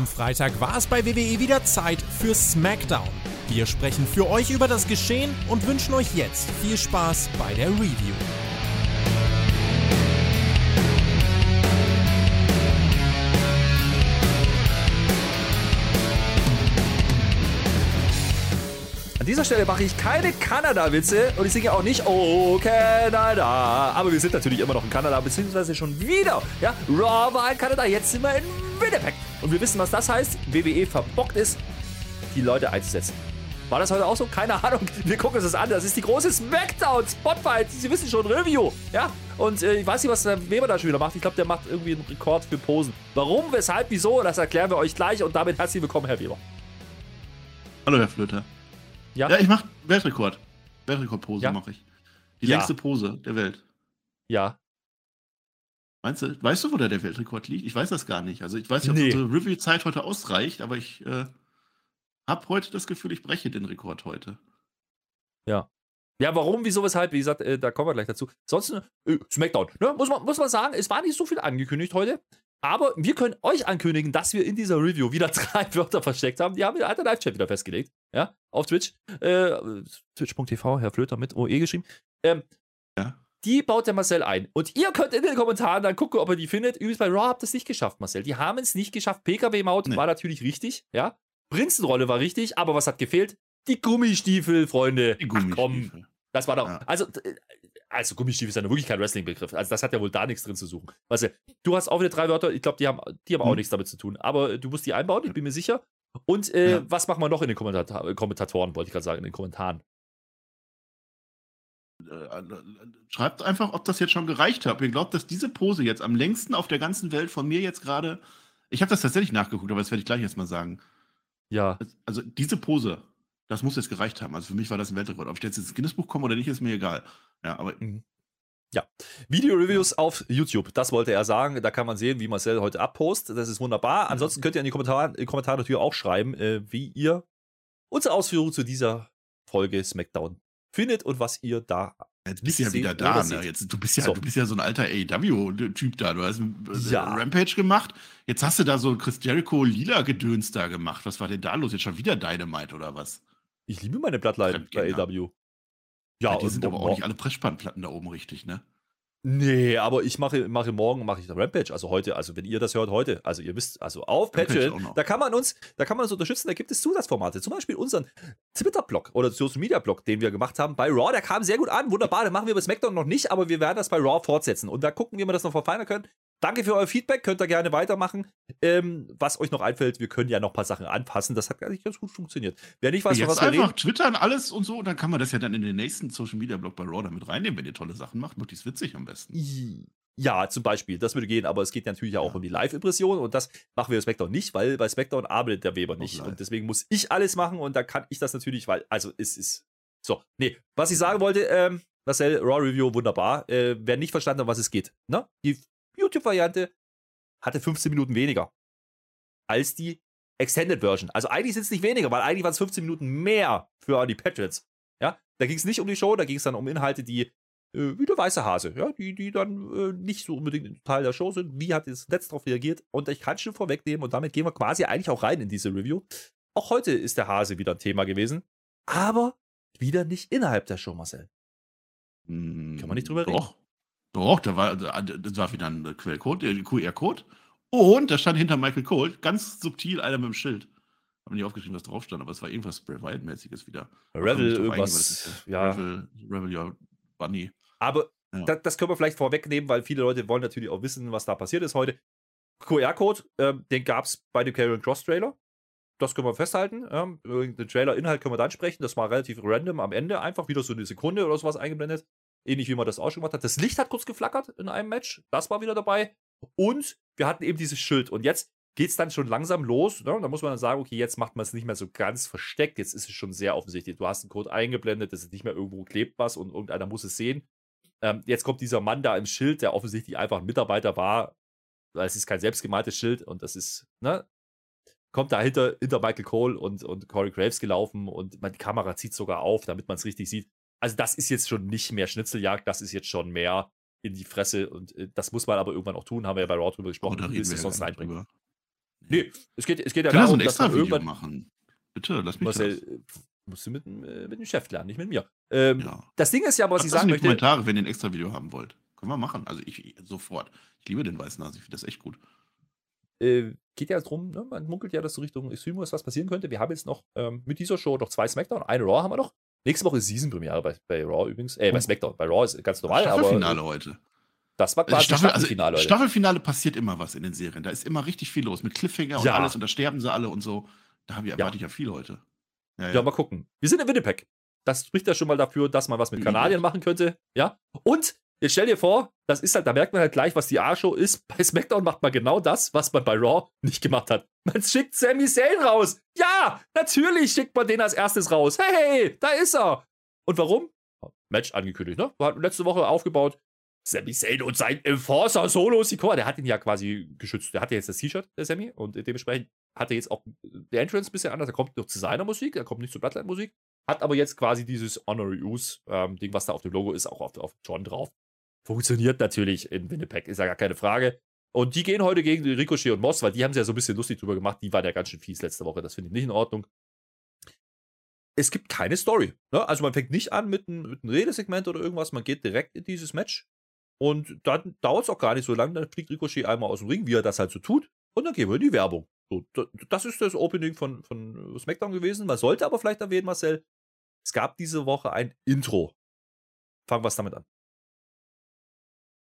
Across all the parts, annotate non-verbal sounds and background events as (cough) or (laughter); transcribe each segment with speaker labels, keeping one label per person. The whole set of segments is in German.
Speaker 1: Am Freitag war es bei WWE wieder Zeit für SmackDown. Wir sprechen für euch über das Geschehen und wünschen euch jetzt viel Spaß bei der Review.
Speaker 2: An dieser Stelle mache ich keine Kanada-Witze und ich singe auch nicht Oh Kanada. Aber wir sind natürlich immer noch in Kanada, beziehungsweise schon wieder. Ja, Raw war in Kanada, jetzt sind wir in Winnipeg. Und wir wissen, was das heißt. WWE verbockt ist, die Leute einzusetzen. War das heute auch so? Keine Ahnung. Wir gucken uns das an. Das ist die große Smackdown Spotfight. Sie wissen schon, Review. Ja, und äh, ich weiß nicht, was der Weber da schon wieder macht. Ich glaube, der macht irgendwie einen Rekord für Posen. Warum, weshalb, wieso, das erklären wir euch gleich. Und damit herzlich willkommen, Herr Weber.
Speaker 3: Hallo, Herr Flöter.
Speaker 2: Ja,
Speaker 3: Ja, ich mach Weltrekord. Weltrekordpose
Speaker 2: Ja.
Speaker 3: mache ich. Die
Speaker 2: Ja.
Speaker 3: längste Pose der Welt.
Speaker 2: ja.
Speaker 3: Meinst du, weißt du, wo da der Weltrekord liegt? Ich weiß das gar nicht. Also ich weiß nicht, ob
Speaker 2: Nee.
Speaker 3: unsere Review-Zeit heute ausreicht, aber ich äh, habe heute das Gefühl, ich breche den Rekord heute.
Speaker 2: Ja, warum, wieso, weshalb? Wie gesagt, äh, da kommen wir gleich dazu. Sonst, äh, Smackdown, ne? muss, man, muss man sagen, es war nicht so viel angekündigt heute. Aber wir können euch ankündigen, dass wir in dieser Review wieder (laughs) drei Wörter versteckt haben. Die haben wir der Live-Chat wieder festgelegt. Ja, auf Twitch. Äh, Twitch.tv, Herr Flöter mit OE geschrieben. Ähm,
Speaker 3: Ja.
Speaker 2: Die baut der Marcel ein. Und ihr könnt in den Kommentaren dann gucken, ob ihr die findet. Übrigens bei Raw habt ihr es nicht geschafft, Marcel. Die haben es nicht geschafft. PKW-Maut
Speaker 3: Nee.
Speaker 2: war natürlich richtig, ja. Prinzenrolle war richtig, aber was hat gefehlt? Die Gummistiefel, Freunde.
Speaker 3: Die
Speaker 2: Ach, komm,
Speaker 3: Gummistiefel.
Speaker 2: das war doch.
Speaker 3: Ja.
Speaker 2: Also, also Gummistiefel ist ja wirklich kein Wrestling-Begriff. Also, das hat ja wohl da nichts drin zu suchen. Weißt du, du hast auch wieder drei Wörter. Ich glaube, die haben, die haben auch
Speaker 3: Hm.
Speaker 2: nichts damit zu tun. Aber äh, du musst die einbauen, ich bin mir sicher. Und äh,
Speaker 3: Ja.
Speaker 2: was machen wir noch in den Kommentatoren, wollte ich gerade sagen, in den Kommentaren?
Speaker 3: Äh, Schreibt einfach, ob das jetzt schon gereicht hat. Ihr glaubt, dass diese Pose jetzt am längsten auf der ganzen Welt von mir jetzt gerade. Ich habe das tatsächlich nachgeguckt, aber das werde ich gleich erstmal sagen.
Speaker 2: Ja.
Speaker 3: Also diese Pose, das muss jetzt gereicht haben. Also für mich war das ein Weltrekord. Ob ich jetzt ins Guinness-Buch komme oder nicht, ist mir egal. Ja, aber
Speaker 2: Video-Reviews auf YouTube, das wollte er sagen. Da kann man sehen, wie Marcel heute abpostet. Das ist wunderbar. Ansonsten könnt ihr in die Kommentare, in die Kommentare natürlich auch schreiben, äh, wie ihr unsere Ausführungen zu dieser Folge SmackDown findet und was ihr da
Speaker 3: Jetzt bist du ja wieder da, ne? Jetzt, du, bist ja,
Speaker 2: So.
Speaker 3: du bist ja so ein alter AEW-Typ da. Du hast ein äh,
Speaker 2: Ja.
Speaker 3: Rampage gemacht. Jetzt hast du da so Chris Jericho lila Gedöns da gemacht. Was war denn da los? Jetzt schon wieder Dynamite oder was?
Speaker 2: Ich liebe meine Bloodline bei
Speaker 3: Fremdgänger.
Speaker 2: AW. Ja,
Speaker 3: die sind aber auch nicht alle Pressspannplatten da oben richtig, ne?
Speaker 2: Nee, aber ich mache, mache morgen mache ich eine Rampage, also heute, also wenn ihr das hört, heute, also ihr wisst, also auf Patreon, da kann man uns, da kann man uns unterstützen, da gibt es Zusatzformate, zum Beispiel unseren Twitter-Blog oder Social Media Blog, den wir gemacht haben bei Raw, der kam sehr gut an, wunderbar, den machen wir bei SmackDown noch nicht, aber wir werden das bei Raw fortsetzen. Und da gucken, wie wir das noch verfeinern können. Danke für euer Feedback, könnt ihr gerne weitermachen. Ähm, was euch noch einfällt, wir können ja noch ein paar Sachen anpassen, das hat eigentlich ganz gut funktioniert. Wer nicht weiß,
Speaker 3: Jetzt
Speaker 2: was wir
Speaker 3: einfach
Speaker 2: reden,
Speaker 3: twittern, alles und so. Und dann kann man das ja dann in den nächsten Social-Media-Blog bei Raw damit reinnehmen, wenn ihr tolle Sachen macht. Möglichst witzig am besten.
Speaker 2: Ja, zum Beispiel, das würde gehen, aber es geht natürlich ja auch
Speaker 3: Ja.
Speaker 2: um die Live-Impression und das machen wir bei SmackDown nicht, weil bei SmackDown arbeitet der Weber nicht und deswegen muss ich alles machen und da kann ich das natürlich, weil, also es ist, so, nee, was ich sagen wollte, ähm, Marcel, Raw Review, wunderbar, äh, wer nicht verstanden hat, um was es geht, ne, die YouTube-Variante hatte 15 Minuten weniger als die Extended Version, also eigentlich sind es nicht weniger, weil eigentlich waren es 15 Minuten mehr für die Patriots, ja, da ging es nicht um die Show, da ging es dann um Inhalte, die äh, wie der weiße Hase, ja, die, die dann äh, nicht so unbedingt Teil der Show sind. Wie hat das Netz darauf reagiert? Und ich kann schon vorwegnehmen und damit gehen wir quasi eigentlich auch rein in diese Review. Auch heute ist der Hase wieder ein Thema gewesen, aber wieder nicht innerhalb der Show, Marcel.
Speaker 3: Kann
Speaker 2: man nicht drüber reden?
Speaker 3: Doch, da war, das war wieder ein Quellcode, äh, QR-Code. Und da stand hinter Michael Cole ganz subtil einer mit dem Schild. Hab nicht aufgeschrieben, was drauf stand, aber es war irgendwas Bray Wyatt-mäßiges wieder.
Speaker 2: Revel, irgendwas, ja.
Speaker 3: Revel, Revel Your Bunny.
Speaker 2: Aber
Speaker 3: Ja.
Speaker 2: das, das können wir vielleicht vorwegnehmen, weil viele Leute wollen natürlich auch wissen, was da passiert ist heute. QR-Code, ähm, den gab es bei dem Carrion Cross Trailer. Das können wir festhalten. Ähm, den Trailer-Inhalt können wir dann sprechen. Das war relativ random am Ende, einfach wieder so eine Sekunde oder sowas eingeblendet. Ähnlich wie man das auch schon gemacht hat. Das Licht hat kurz geflackert in einem Match. Das war wieder dabei. Und wir hatten eben dieses Schild. Und jetzt geht es dann schon langsam los. Ne? Da muss man dann sagen, okay, jetzt macht man es nicht mehr so ganz versteckt. Jetzt ist es schon sehr offensichtlich. Du hast einen Code eingeblendet, es ist nicht mehr irgendwo klebt was und irgendeiner muss es sehen. Ähm, jetzt kommt dieser Mann da im Schild, der offensichtlich einfach ein Mitarbeiter war. Es ist kein selbstgemaltes Schild und das ist, ne? Kommt da hinter, Michael Cole und, und Corey Graves gelaufen und die Kamera zieht sogar auf, damit man es richtig sieht. Also, das ist jetzt schon nicht mehr Schnitzeljagd, das ist jetzt schon mehr in die Fresse und äh, das muss man aber irgendwann auch tun, haben wir ja bei Raw drüber gesprochen.
Speaker 3: Oh,
Speaker 2: willst du
Speaker 3: wir
Speaker 2: es sonst reinbringen?
Speaker 3: drüber.
Speaker 2: Nee, es geht, es geht ja
Speaker 3: Können wir so
Speaker 2: darum,
Speaker 3: ein
Speaker 2: dass
Speaker 3: extra
Speaker 2: man
Speaker 3: Video
Speaker 2: irgendwann.
Speaker 3: machen? Bitte, lass mich
Speaker 2: Marcel,
Speaker 3: das.
Speaker 2: äh, musst du mit, dem, äh, mit dem Chef lernen, nicht mit mir. Ähm,
Speaker 3: Ja.
Speaker 2: Das Ding ist ja, was
Speaker 3: Schreibt
Speaker 2: ich sagen
Speaker 3: in die
Speaker 2: möchte.
Speaker 3: Kommentare, wenn ihr ein extra Video haben wollt. Können wir machen. Also ich sofort. Ich liebe den weißen Nase, ich finde das echt gut.
Speaker 2: äh, geht ja darum, ne, man munkelt ja, dass so Richtung Extremos was passieren könnte. Wir haben jetzt noch ähm, mit dieser Show noch zwei Smackdown, eine Raw haben wir noch. Nächste Woche ist Season-Premiere bei, bei Raw übrigens. Äh, bei
Speaker 3: Oh.
Speaker 2: Smackdown. Bei Raw ist ganz normal, aber
Speaker 3: Staffelfinale
Speaker 2: äh,
Speaker 3: heute.
Speaker 2: das war
Speaker 3: Also
Speaker 2: quasi
Speaker 3: Staffel, also
Speaker 2: Staffelfinale. Leute.
Speaker 3: Staffelfinale passiert immer was in den Serien. Da ist immer richtig viel los. Mit Cliffhanger und
Speaker 2: Ja.
Speaker 3: alles und da sterben sie alle und so. Da habe ich, erwarte ich ja viel heute. Ja,
Speaker 2: Ja, mal gucken. Wir sind in Winnipeg. Das spricht ja schon mal dafür, dass man was mit. Kanadien machen könnte. Ja. Und jetzt stell dir vor, das ist halt, da merkt man halt gleich, was die A-Show ist. Bei SmackDown macht man genau das, was man bei Raw nicht gemacht hat. Man schickt Sami Zayn raus. Ja, natürlich schickt man den als erstes raus. Hey, da ist er. Und warum? Match angekündigt, ne? Hat letzte Woche aufgebaut. Sami Zayn und sein Enforcer Solo Sikoa, der hat ihn ja quasi geschützt. Der hatte jetzt das T-Shirt, der Sami, und dementsprechend hat er jetzt auch der Entrance ein bisschen anders. Er kommt noch zu seiner Musik, er kommt nicht zur Bloodline-Musik. Hat aber jetzt quasi dieses Honorary Use-Ding, ähm, was da auf dem Logo ist, auch auf, auf John drauf. Funktioniert natürlich in Winnipeg, ist ja gar keine Frage. Und die gehen heute gegen Ricochet und Moss, weil die haben es ja so ein bisschen lustig drüber gemacht. Die waren ja ganz schön fies letzte Woche. Das finde ich nicht in Ordnung. Es gibt keine Story. Ne? Also man fängt nicht an mit einem, mit Redesegment oder irgendwas. Man geht direkt in dieses Match. Und dann dauert es auch gar nicht so lange. Dann fliegt Ricochet einmal aus dem Ring, wie er das halt so tut. Und dann gehen wir in die Werbung. So, da- das ist das Opening von, von SmackDown gewesen. Man sollte aber vielleicht erwähnen, Marcel, es gab diese Woche ein Intro. Fangen wir es damit an.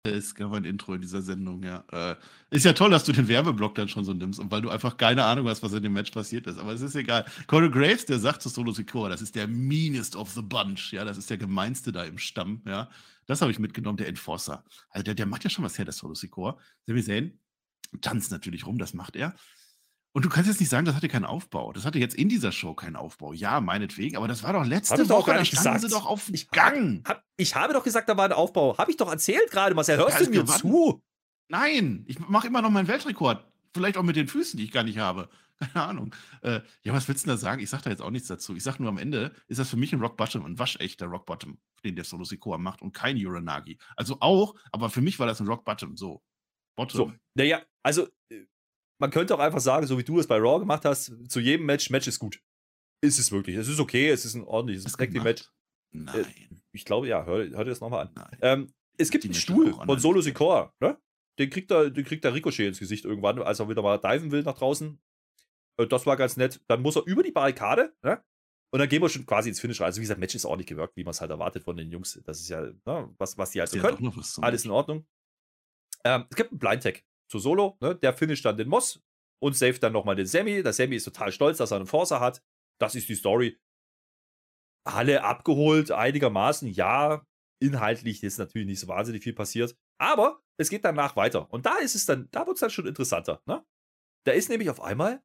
Speaker 3: Es gab ein Intro in dieser Sendung, ja. Äh, ist ja toll, dass du den Werbeblock dann schon so nimmst weil du einfach keine Ahnung hast, was in dem Match passiert ist. Aber es ist egal. Corey Graves, der sagt zu Solo Sikoa, das ist der meanest of the bunch, ja. Das ist der gemeinste da im Stamm, ja. Das habe ich mitgenommen, der Enforcer. Also der, der macht ja schon was her, der Solo Sikoa. Sami Zayn tanzt natürlich rum, das macht er. Und du kannst jetzt nicht sagen, das hatte keinen Aufbau. Das hatte jetzt in dieser Show keinen Aufbau. Ja, meinetwegen, aber das war doch letzte
Speaker 2: doch
Speaker 3: Woche,
Speaker 2: gar
Speaker 3: da standen
Speaker 2: gesagt.
Speaker 3: sie doch auf dem
Speaker 2: Ich-
Speaker 3: Gang.
Speaker 2: Hab, ich habe doch gesagt, da war ein Aufbau. Habe ich doch erzählt gerade, Marcel. Hörst du mir
Speaker 3: gewann.
Speaker 2: zu?
Speaker 3: Nein, ich mache immer noch meinen Weltrekord. Vielleicht auch mit den Füßen, die ich gar nicht habe. (laughs) Keine Ahnung. Äh, ja, was willst du denn da sagen? Ich sage da jetzt auch nichts dazu. Ich sage nur am Ende ist das für mich ein Rock Bottom, ein waschechter Rock Bottom, den der Solo Sikoa macht und kein Uranagi. Also auch, aber für mich war das ein Rock Bottom. So. Bottom.
Speaker 2: So, naja, also äh, man könnte auch einfach sagen, so wie du es bei Raw gemacht hast, zu jedem Match, Match ist gut. Ist es wirklich. Es ist okay, es ist ein ordentliches
Speaker 3: Was
Speaker 2: Tag Team Match.
Speaker 3: gemacht?
Speaker 2: Äh,
Speaker 3: Nein,
Speaker 2: Ich glaube, ja, hör, hör dir das nochmal an. Ähm, es gibt
Speaker 3: Die
Speaker 2: einen Stuhl von. Solo Sikoa, ne? Den kriegt, er, den kriegt der Ricochet ins Gesicht irgendwann, als er wieder mal diven will nach draußen. Äh, Das war ganz nett. Dann muss er über die Barrikade, ne? Und dann gehen wir schon quasi ins Finish rein. Also, wie gesagt, Match ist ordentlich gewirkt, wie man es halt erwartet von den Jungs. Das ist ja, ne, was, was die halt so
Speaker 3: Ja,
Speaker 2: können. Alles in Ordnung. Ähm, es gibt einen Blind Tag zu Solo, ne? Der finisht dann den Moss und saved dann nochmal den Sammy. Der Sammy ist total stolz, dass er einen Forcer hat. Das ist die Story. Alle abgeholt, einigermaßen, ja. Inhaltlich ist natürlich nicht so wahnsinnig viel passiert. Aber es geht danach weiter. Und da ist es dann, da wird es dann schon interessanter, ne? Da ist nämlich auf einmal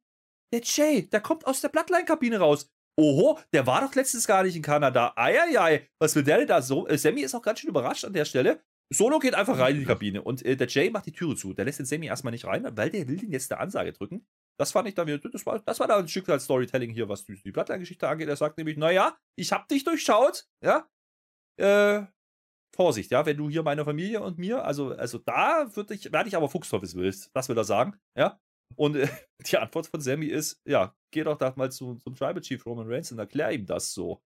Speaker 2: der Jay, der kommt aus der Bloodline-Kabine raus. Oho, der war doch letztens gar nicht in Kanada. Eieiei, was will der denn da so? Äh, Sammy ist auch ganz schön überrascht an der Stelle. Solo geht einfach rein in die Kabine und äh, der Jay macht die Türe zu. Der lässt den Sammy erstmal nicht rein, weil der will den jetzt eine Ansage drücken. Das fand ich dann wieder, das war, das war da ein Stück als Storytelling hier, was die, die Bloodline-Geschichte angeht. Er sagt nämlich, naja, ich hab dich durchschaut, ja. Äh, Vorsicht, ja, wenn du hier meine Familie und mir, also, also da würde ich, werde ich aber Fuchsteufels willst, das will er sagen, ja. Und äh, (laughs) die Antwort von Sammy ist, ja, geh doch da mal zu, zum Tribal Chief Roman Reigns und erklär ihm das so.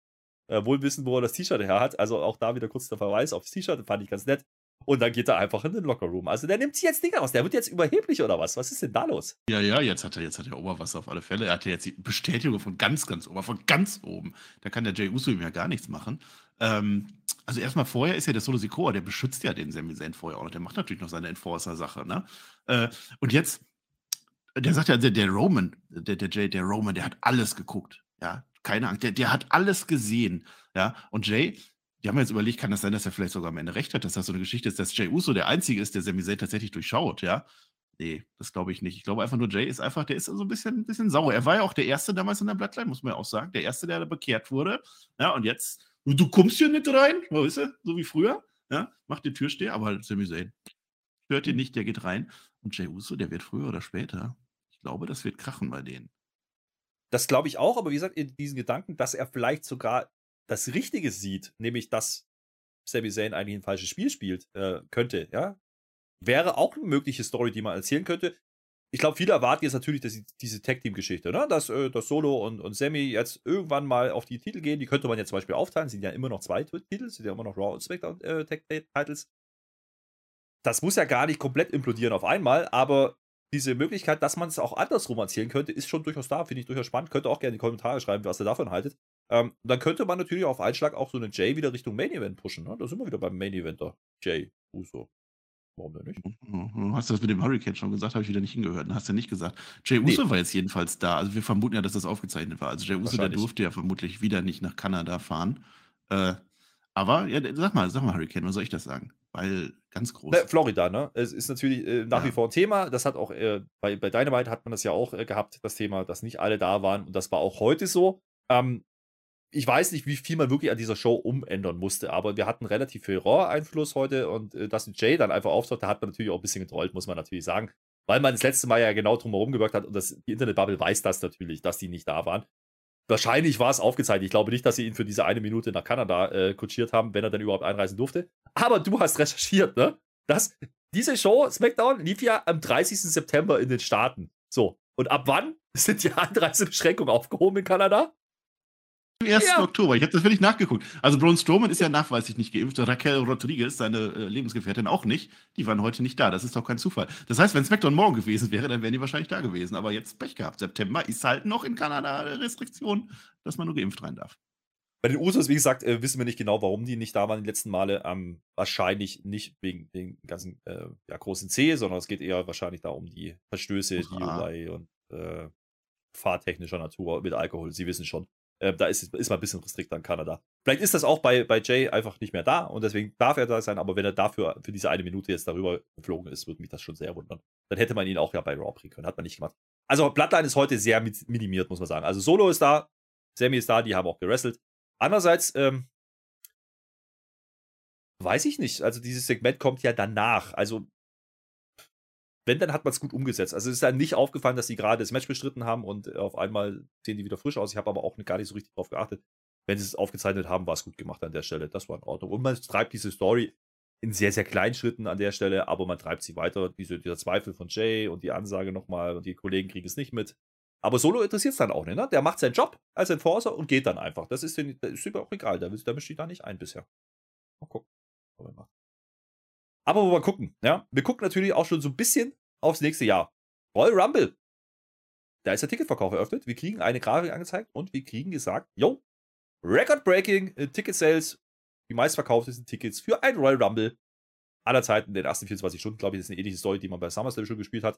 Speaker 2: Äh, wohl wissen, wo er das T-Shirt her hat. Also auch da wieder kurz der Verweis aufs T-Shirt, fand ich ganz nett. Und dann geht er einfach in den Lockerroom. Also der nimmt sich jetzt Dinge aus. Der wird jetzt überheblich oder was? Was ist denn da los?
Speaker 3: Ja, ja, jetzt hat er, jetzt hat er Oberwasser auf alle Fälle. Er hatte jetzt die Bestätigung von ganz, ganz oben, von ganz oben. Da kann der Jay Uso ihm ja gar nichts machen. Ähm, also erstmal vorher ist ja der Solo Sikoa, der beschützt ja den Sami Zayn vorher auch noch. Der macht natürlich noch seine Enforcer-Sache, ne? Äh, und jetzt, der sagt ja, der, der Roman, der, der Jay, der Roman, der hat alles geguckt. Ja, keine Angst. Der, der hat alles gesehen. Ja, und Jay, die haben jetzt überlegt, kann das sein, dass er vielleicht sogar am Ende recht hat, dass das so eine Geschichte ist, dass Jay Uso der Einzige ist, der Sami Zayn tatsächlich durchschaut, ja? Nee, das glaube ich nicht. Ich glaube einfach nur, Jay ist einfach, der ist so ein bisschen, ein bisschen sauer. Er war ja auch der Erste damals in der Bloodline, muss man ja auch sagen. Der Erste, der da bekehrt wurde. Ja, und jetzt, du, kommst hier nicht rein, weißt du, so wie früher. Ja, macht die Türsteher, aber Sami Zayn stört ihn nicht, der geht rein. Und Jay Uso, der wird früher oder später, ich glaube, das wird krachen bei denen.
Speaker 2: Das glaube ich auch, aber wie gesagt, in diesen Gedanken, dass er vielleicht sogar das Richtige sieht, nämlich dass Sami Zayn eigentlich ein falsches Spiel spielt, äh, könnte, ja, wäre auch eine mögliche Story, die man erzählen könnte. ich glaube, viele erwarten jetzt natürlich dass diese Tag-Team-Geschichte, ne? dass, äh, dass Solo und, und Sammy jetzt irgendwann mal auf die Titel gehen. Die könnte man jetzt zum Beispiel aufteilen. Sind ja immer noch zwei Titel, sind ja immer noch Raw und SmackDown äh, Tag-Titles. Das muss ja gar nicht komplett implodieren auf einmal, aber diese Möglichkeit, dass man es auch andersrum erzählen könnte, ist schon durchaus da. Finde ich durchaus spannend. Könnt ihr auch gerne in die Kommentare schreiben, was ihr davon haltet. Ähm, dann könnte man natürlich auf Einschlag auch so einen Jay wieder Richtung Main Event pushen. Ne? Da sind wir wieder beim Main Eventer. Jay Uso. Warum denn nicht?
Speaker 3: Du hast das mit dem Hurricane schon gesagt, habe ich wieder nicht hingehört. Hast du ja nicht gesagt. Jay Uso nee. war jetzt jedenfalls da. Also wir vermuten ja, dass das aufgezeichnet war. Also Jay Uso, der durfte ja vermutlich wieder nicht nach Kanada fahren. Äh, aber ja, sag mal, sag mal, Hurricane, was soll ich das sagen? Weil ganz groß.
Speaker 2: Ne, Florida, ne? Es ist natürlich äh, nach ja. wie vor ein Thema. Das hat auch äh, bei, bei Dynamite hat man das ja auch äh, gehabt, das Thema, dass nicht alle da waren. Und das war auch heute so. Ähm, ich weiß nicht, wie viel man wirklich an dieser Show umändern musste, aber wir hatten relativ viel Raw-Einfluss heute und äh, dass Jay dann einfach auftaucht, da hat man natürlich auch ein bisschen getrollt, muss man natürlich sagen. Weil man das letzte Mal ja genau drumherum gewirkt hat und das, die Internetbubble weiß das natürlich, dass die nicht da waren. Wahrscheinlich war es aufgezeichnet. Ich glaube nicht, dass sie ihn für diese eine Minute nach Kanada äh, kutschiert haben, wenn er dann überhaupt einreisen durfte. Aber du hast recherchiert, ne? Dass diese Show, SmackDown, lief ja am 30. September in den Staaten. So. Und ab wann sind die (laughs) Einreisebeschränkungen aufgehoben in Kanada?
Speaker 3: Am 1. Ja. Oktober. Ich habe das wirklich nachgeguckt. Also Braun Strowman ist ja nachweislich nicht geimpft. Raquel Rodriguez, seine äh, Lebensgefährtin, auch nicht. Die waren heute nicht da. Das ist doch kein Zufall. Das heißt, wenn SmackDown morgen gewesen wäre, dann wären die wahrscheinlich da gewesen. Aber jetzt Pech gehabt. September ist halt noch in Kanada eine Restriktion, dass man nur geimpft rein darf.
Speaker 2: Bei den Usos, wie gesagt, äh, wissen wir nicht genau, warum die nicht da waren die letzten Male. Ähm, wahrscheinlich nicht wegen den ganzen äh, ja, großen C, sondern es geht eher wahrscheinlich da um die Verstöße, DUI und äh, fahrtechnischer Natur mit Alkohol. Sie wissen schon. Äh, da ist, ist man ein bisschen restrikter in Kanada. Vielleicht ist das auch bei, bei Jay einfach nicht mehr da und deswegen darf er da sein, aber wenn er dafür für diese eine Minute jetzt darüber geflogen ist, würde mich das schon sehr wundern. Dann hätte man ihn auch ja bei Raw bringen können. Hat man nicht gemacht. Also Bloodline ist heute sehr minimiert, muss man sagen. Also Solo ist da, Sammy ist da, die haben auch gerestelt. Andererseits, ähm, weiß ich nicht. Also dieses Segment kommt ja danach. Also wenn, dann hat man es gut umgesetzt. Also es ist dann nicht aufgefallen, dass sie gerade das Match bestritten haben und auf einmal sehen die wieder frisch aus. Ich habe aber auch gar nicht so richtig drauf geachtet. Wenn sie es aufgezeichnet haben, war es gut gemacht an der Stelle. Das war in Ordnung. Und man treibt diese Story in sehr, sehr kleinen Schritten an der Stelle, aber man treibt sie weiter. Diese, dieser Zweifel von Jay und die Ansage nochmal und die Kollegen kriegen es nicht mit. Aber Solo interessiert es dann auch nicht. Ne? Der macht seinen Job als Enforcer und geht dann einfach. Das ist, den, das ist ihm auch egal. Da, mischt die da nicht ein bisher. Mal gucken. Er. Aber wir gucken, ja, wir gucken natürlich auch schon so ein bisschen aufs nächste Jahr. Royal Rumble. Da ist der Ticketverkauf eröffnet. Wir kriegen eine Grafik angezeigt und wir kriegen gesagt, yo, Record-Breaking äh, Ticket Sales, die meistverkauftesten Tickets für ein Royal Rumble aller Zeiten, in den ersten 24 Stunden, glaube ich, ist eine ähnliche Story, die man bei SummerSlam schon gespielt hat.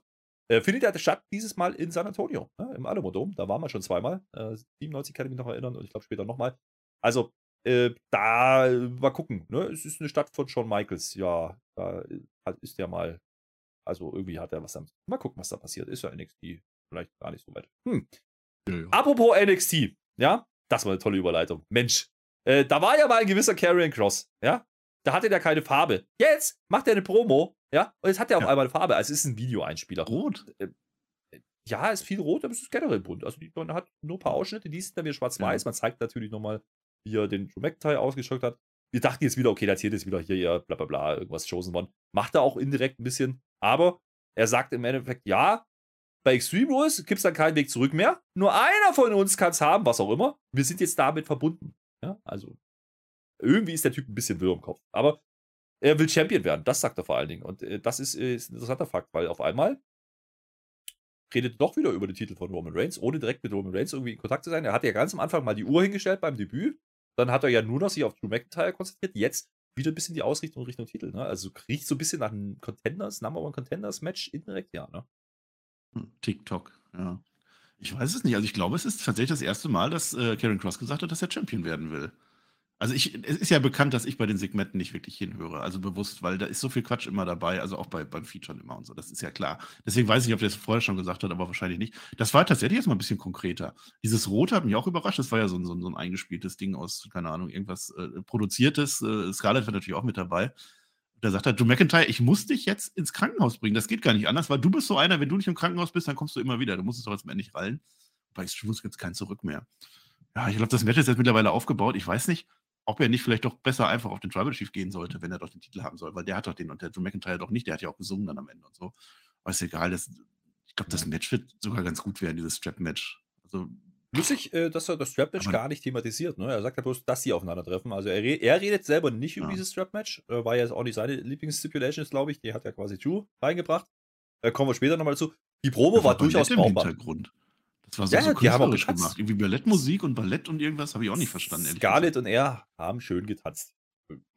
Speaker 2: Äh, findet ja statt dieses Mal in San Antonio, ne, im Alamo Da waren wir schon zweimal. Äh, 97 kann ich mich noch erinnern und ich glaube später nochmal. Also, äh, da äh, mal gucken. Ne? Es ist eine Stadt von Shawn Michaels. Ja, da äh, ist ja mal also irgendwie hat er was am. Mal gucken, was da passiert. Ist ja NXT vielleicht gar nicht so weit. Hm. Ja, ja. Apropos NXT, ja, das war eine tolle Überleitung. Mensch, äh, da war ja mal ein gewisser Karrion Cross, ja. Da hatte der keine Farbe. Jetzt macht er eine Promo, ja, und jetzt hat er auf einmal eine Farbe. Also es ist ein Videoeinspieler.
Speaker 3: Rot?
Speaker 2: Äh, ja, ist viel rot, aber es ist generell bunt. Also die, man hat nur ein paar Ausschnitte, die sind dann wieder schwarz-weiß. Man zeigt natürlich nochmal, wie er den Drew McIntyre ausgeschockt hat. Wir dachten jetzt wieder, okay, der erzählt jetzt wieder hier, ja, bla bla bla, irgendwas Chosen One. Macht er auch indirekt ein bisschen. Aber er sagt im Endeffekt, ja, bei Extreme Rules gibt es dann keinen Weg zurück mehr. Nur einer von uns kann es haben, was auch immer. Wir sind jetzt damit verbunden. Ja, also irgendwie ist der Typ ein bisschen wirr im Kopf. Aber er will Champion werden, das sagt er vor allen Dingen. Und äh, das ist, äh, ist, ein interessanter Fakt, weil auf einmal redet er doch wieder über den Titel von Roman Reigns, ohne direkt mit Roman Reigns irgendwie in Kontakt zu sein. Er hatte ja ganz am Anfang mal die Uhr hingestellt beim Debüt. Dann hat er ja nur noch sich auf Drew McIntyre konzentriert. Jetzt wieder ein bisschen die Ausrichtung Richtung Titel. Ne? Also riecht so ein bisschen nach einem Contenders, Number One Contenders Match indirekt, ja. Ne?
Speaker 3: Hm, TikTok, ja. Ich weiß es nicht. Also ich glaube, es ist tatsächlich das erste Mal, dass äh, Karen Cross gesagt hat, dass er Champion werden will. Also ich, es ist ja bekannt, dass ich bei den Segmenten nicht wirklich hinhöre, also bewusst, weil da ist so viel Quatsch immer dabei, also auch bei, beim Feature immer und so, das ist ja klar. Deswegen weiß ich nicht, ob der es vorher schon gesagt hat, aber wahrscheinlich nicht. Das war tatsächlich jetzt mal ein bisschen konkreter. Dieses Rote hat mich auch überrascht, das war ja so ein, so so ein eingespieltes Ding aus, keine Ahnung, irgendwas äh, Produziertes. Äh, Scarlett war natürlich auch mit dabei. Da sagt er, du McIntyre, ich muss dich jetzt ins Krankenhaus bringen. Das geht gar nicht anders, weil du bist so einer, wenn du nicht im Krankenhaus bist, dann kommst du immer wieder. Du musst es doch jetzt mal nicht rallen. Bei Extreme gibt es kein Zurück mehr. Ja, ich glaube, das Match ist jetzt mittlerweile aufgebaut. Ich weiß nicht, ob er nicht vielleicht doch besser einfach auf den Tribal Chief gehen sollte, wenn er doch den Titel haben soll, weil der hat doch den und der Drew McIntyre doch nicht, der hat ja auch gesungen dann am Ende und so. Aber ist egal, das, ich glaube, das Match wird sogar ganz gut werden, dieses Strap-Match. Also,
Speaker 2: Lustig, äh, dass er das Strap-Match gar nicht thematisiert. Ne? Er sagt ja bloß, dass sie aufeinandertreffen. Also er, re er redet selber nicht über
Speaker 3: Ja.
Speaker 2: dieses Strap-Match. Äh, war ja auch nicht seine Lieblingsstipulation, glaube ich. Die hat ja quasi Drew reingebracht. Äh, kommen wir später nochmal dazu. Die Promo
Speaker 3: da
Speaker 2: war durchaus
Speaker 3: im
Speaker 2: brauchbar.
Speaker 3: Hintergrund. Das war so,
Speaker 2: Ja,
Speaker 3: so
Speaker 2: die haben auch getanzt.
Speaker 3: gemacht. Irgendwie Ballettmusik und Ballett und irgendwas habe ich auch nicht verstanden.
Speaker 2: Scarlett und er haben schön getanzt.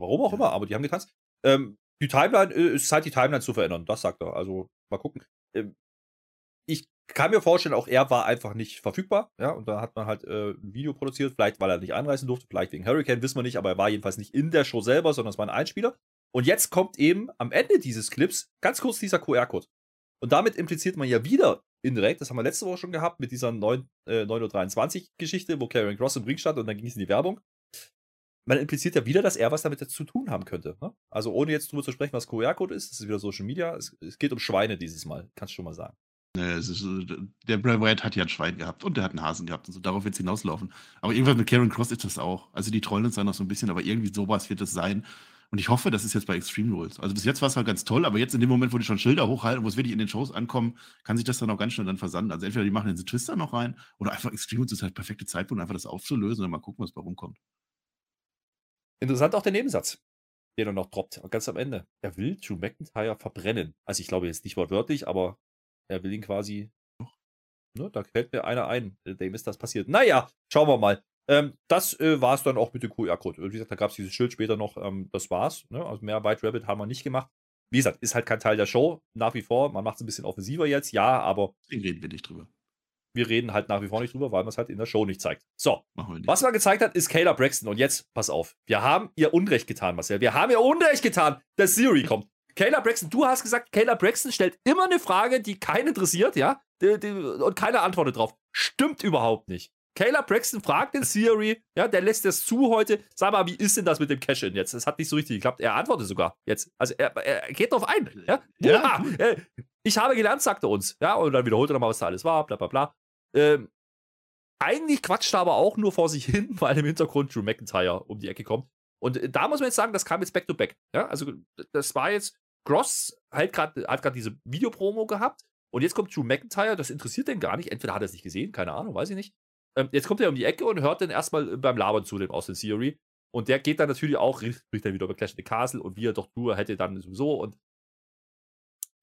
Speaker 2: Warum auch
Speaker 3: Ja.
Speaker 2: immer, aber die haben getanzt. Ähm, die Timeline äh, ist Zeit, die Timeline zu verändern. Das sagt er. Also mal gucken. Ähm, ich kann mir vorstellen, auch er war einfach nicht verfügbar. Ja, und da hat man halt äh, ein Video produziert. Vielleicht, weil er nicht einreisen durfte, vielleicht wegen Hurricane, wissen wir nicht. Aber er war jedenfalls nicht in der Show selber, sondern es war ein Einspieler. Und jetzt kommt eben am Ende dieses Clips ganz kurz dieser QR-Code. Und damit impliziert man ja wieder indirekt, das haben wir letzte Woche schon gehabt, mit dieser 9, äh, 9.23 Uhr Geschichte, wo Karen Cross im Ring stand und dann ging es in die Werbung. Man impliziert ja wieder, dass er was damit zu tun haben könnte. Ne? Also ohne jetzt drüber zu sprechen, was QR-Code ist, das ist wieder Social Media. Es, es geht um Schweine dieses Mal, kannst du schon mal sagen.
Speaker 3: Nee, es ist, der Bray Wyatt hat ja ein Schwein gehabt und der hat einen Hasen gehabt und so. Darauf wird es hinauslaufen. Aber irgendwas mit Karen Cross ist das auch. Also die trollen uns da noch so ein bisschen, aber irgendwie sowas wird es sein. Und ich hoffe, das ist jetzt bei Extreme Rules. Also bis jetzt war es halt ganz toll, aber jetzt in dem Moment, wo die schon Schilder hochhalten, wo es wirklich in den Shows ankommen, kann sich das dann auch ganz schnell dann versanden. Also entweder die machen den Twister noch rein oder einfach Extreme Rules ist halt perfekte Zeitpunkt, einfach das aufzulösen und mal gucken, was bei rumkommt.
Speaker 2: Interessant auch der Nebensatz, den er noch droppt, ganz am Ende. Er will Drew McIntyre verbrennen. Also ich glaube jetzt nicht wortwörtlich, aber er will ihn quasi. Ne, da fällt mir einer ein, dem ist das passiert. Naja, schauen wir mal. Ähm, das äh, war es dann auch mit dem QR-Code. Wie gesagt, da gab es dieses Schild später noch. Ähm, das war's. Ne? Also mehr White Rabbit haben wir nicht gemacht. Wie gesagt, ist halt kein Teil der Show. Nach wie vor. Man macht es ein bisschen offensiver jetzt, ja, aber
Speaker 3: Deswegen reden wir nicht drüber.
Speaker 2: wir reden halt nach wie vor nicht drüber, weil man es halt in der Show nicht zeigt. So,
Speaker 3: wir nicht.
Speaker 2: was man gezeigt hat, ist Kayla Braxton. Und jetzt, pass auf, wir haben ihr Unrecht getan, Marcel. Wir haben ihr Unrecht getan, dass Siri (laughs) kommt. Kayla Braxton, du hast gesagt, Kayla Braxton stellt immer eine Frage, die keinen interessiert, ja? Und keiner antwortet drauf. Stimmt überhaupt nicht. Kayla Braxton fragt den Siri, ja, der lässt das zu heute. Sag mal, wie ist denn das mit dem Cash-In jetzt? Das hat nicht so richtig geklappt. Er antwortet sogar jetzt. Also er, er geht drauf ein. Ja,
Speaker 3: Ja, cool.
Speaker 2: äh, ich habe gelernt, sagt er uns. Ja, und dann wiederholt er nochmal, was da alles war, bla bla bla. Ähm, eigentlich quatscht er aber auch nur vor sich hin, (laughs) weil im Hintergrund Drew McIntyre um die Ecke kommt. Und äh, da muss man jetzt sagen, das kam jetzt back to back. Ja, also das war jetzt, Gross halt grad, hat gerade diese Videopromo gehabt und jetzt kommt Drew McIntyre, das interessiert den gar nicht. Entweder hat er es nicht gesehen, keine Ahnung, weiß ich nicht. Ähm, jetzt kommt er um die Ecke und hört dann erstmal beim Labern zu dem Austin Theory. Und der geht dann natürlich auch, spricht dann wieder über Clash in the Castle und wie er doch Drew hätte dann sowieso und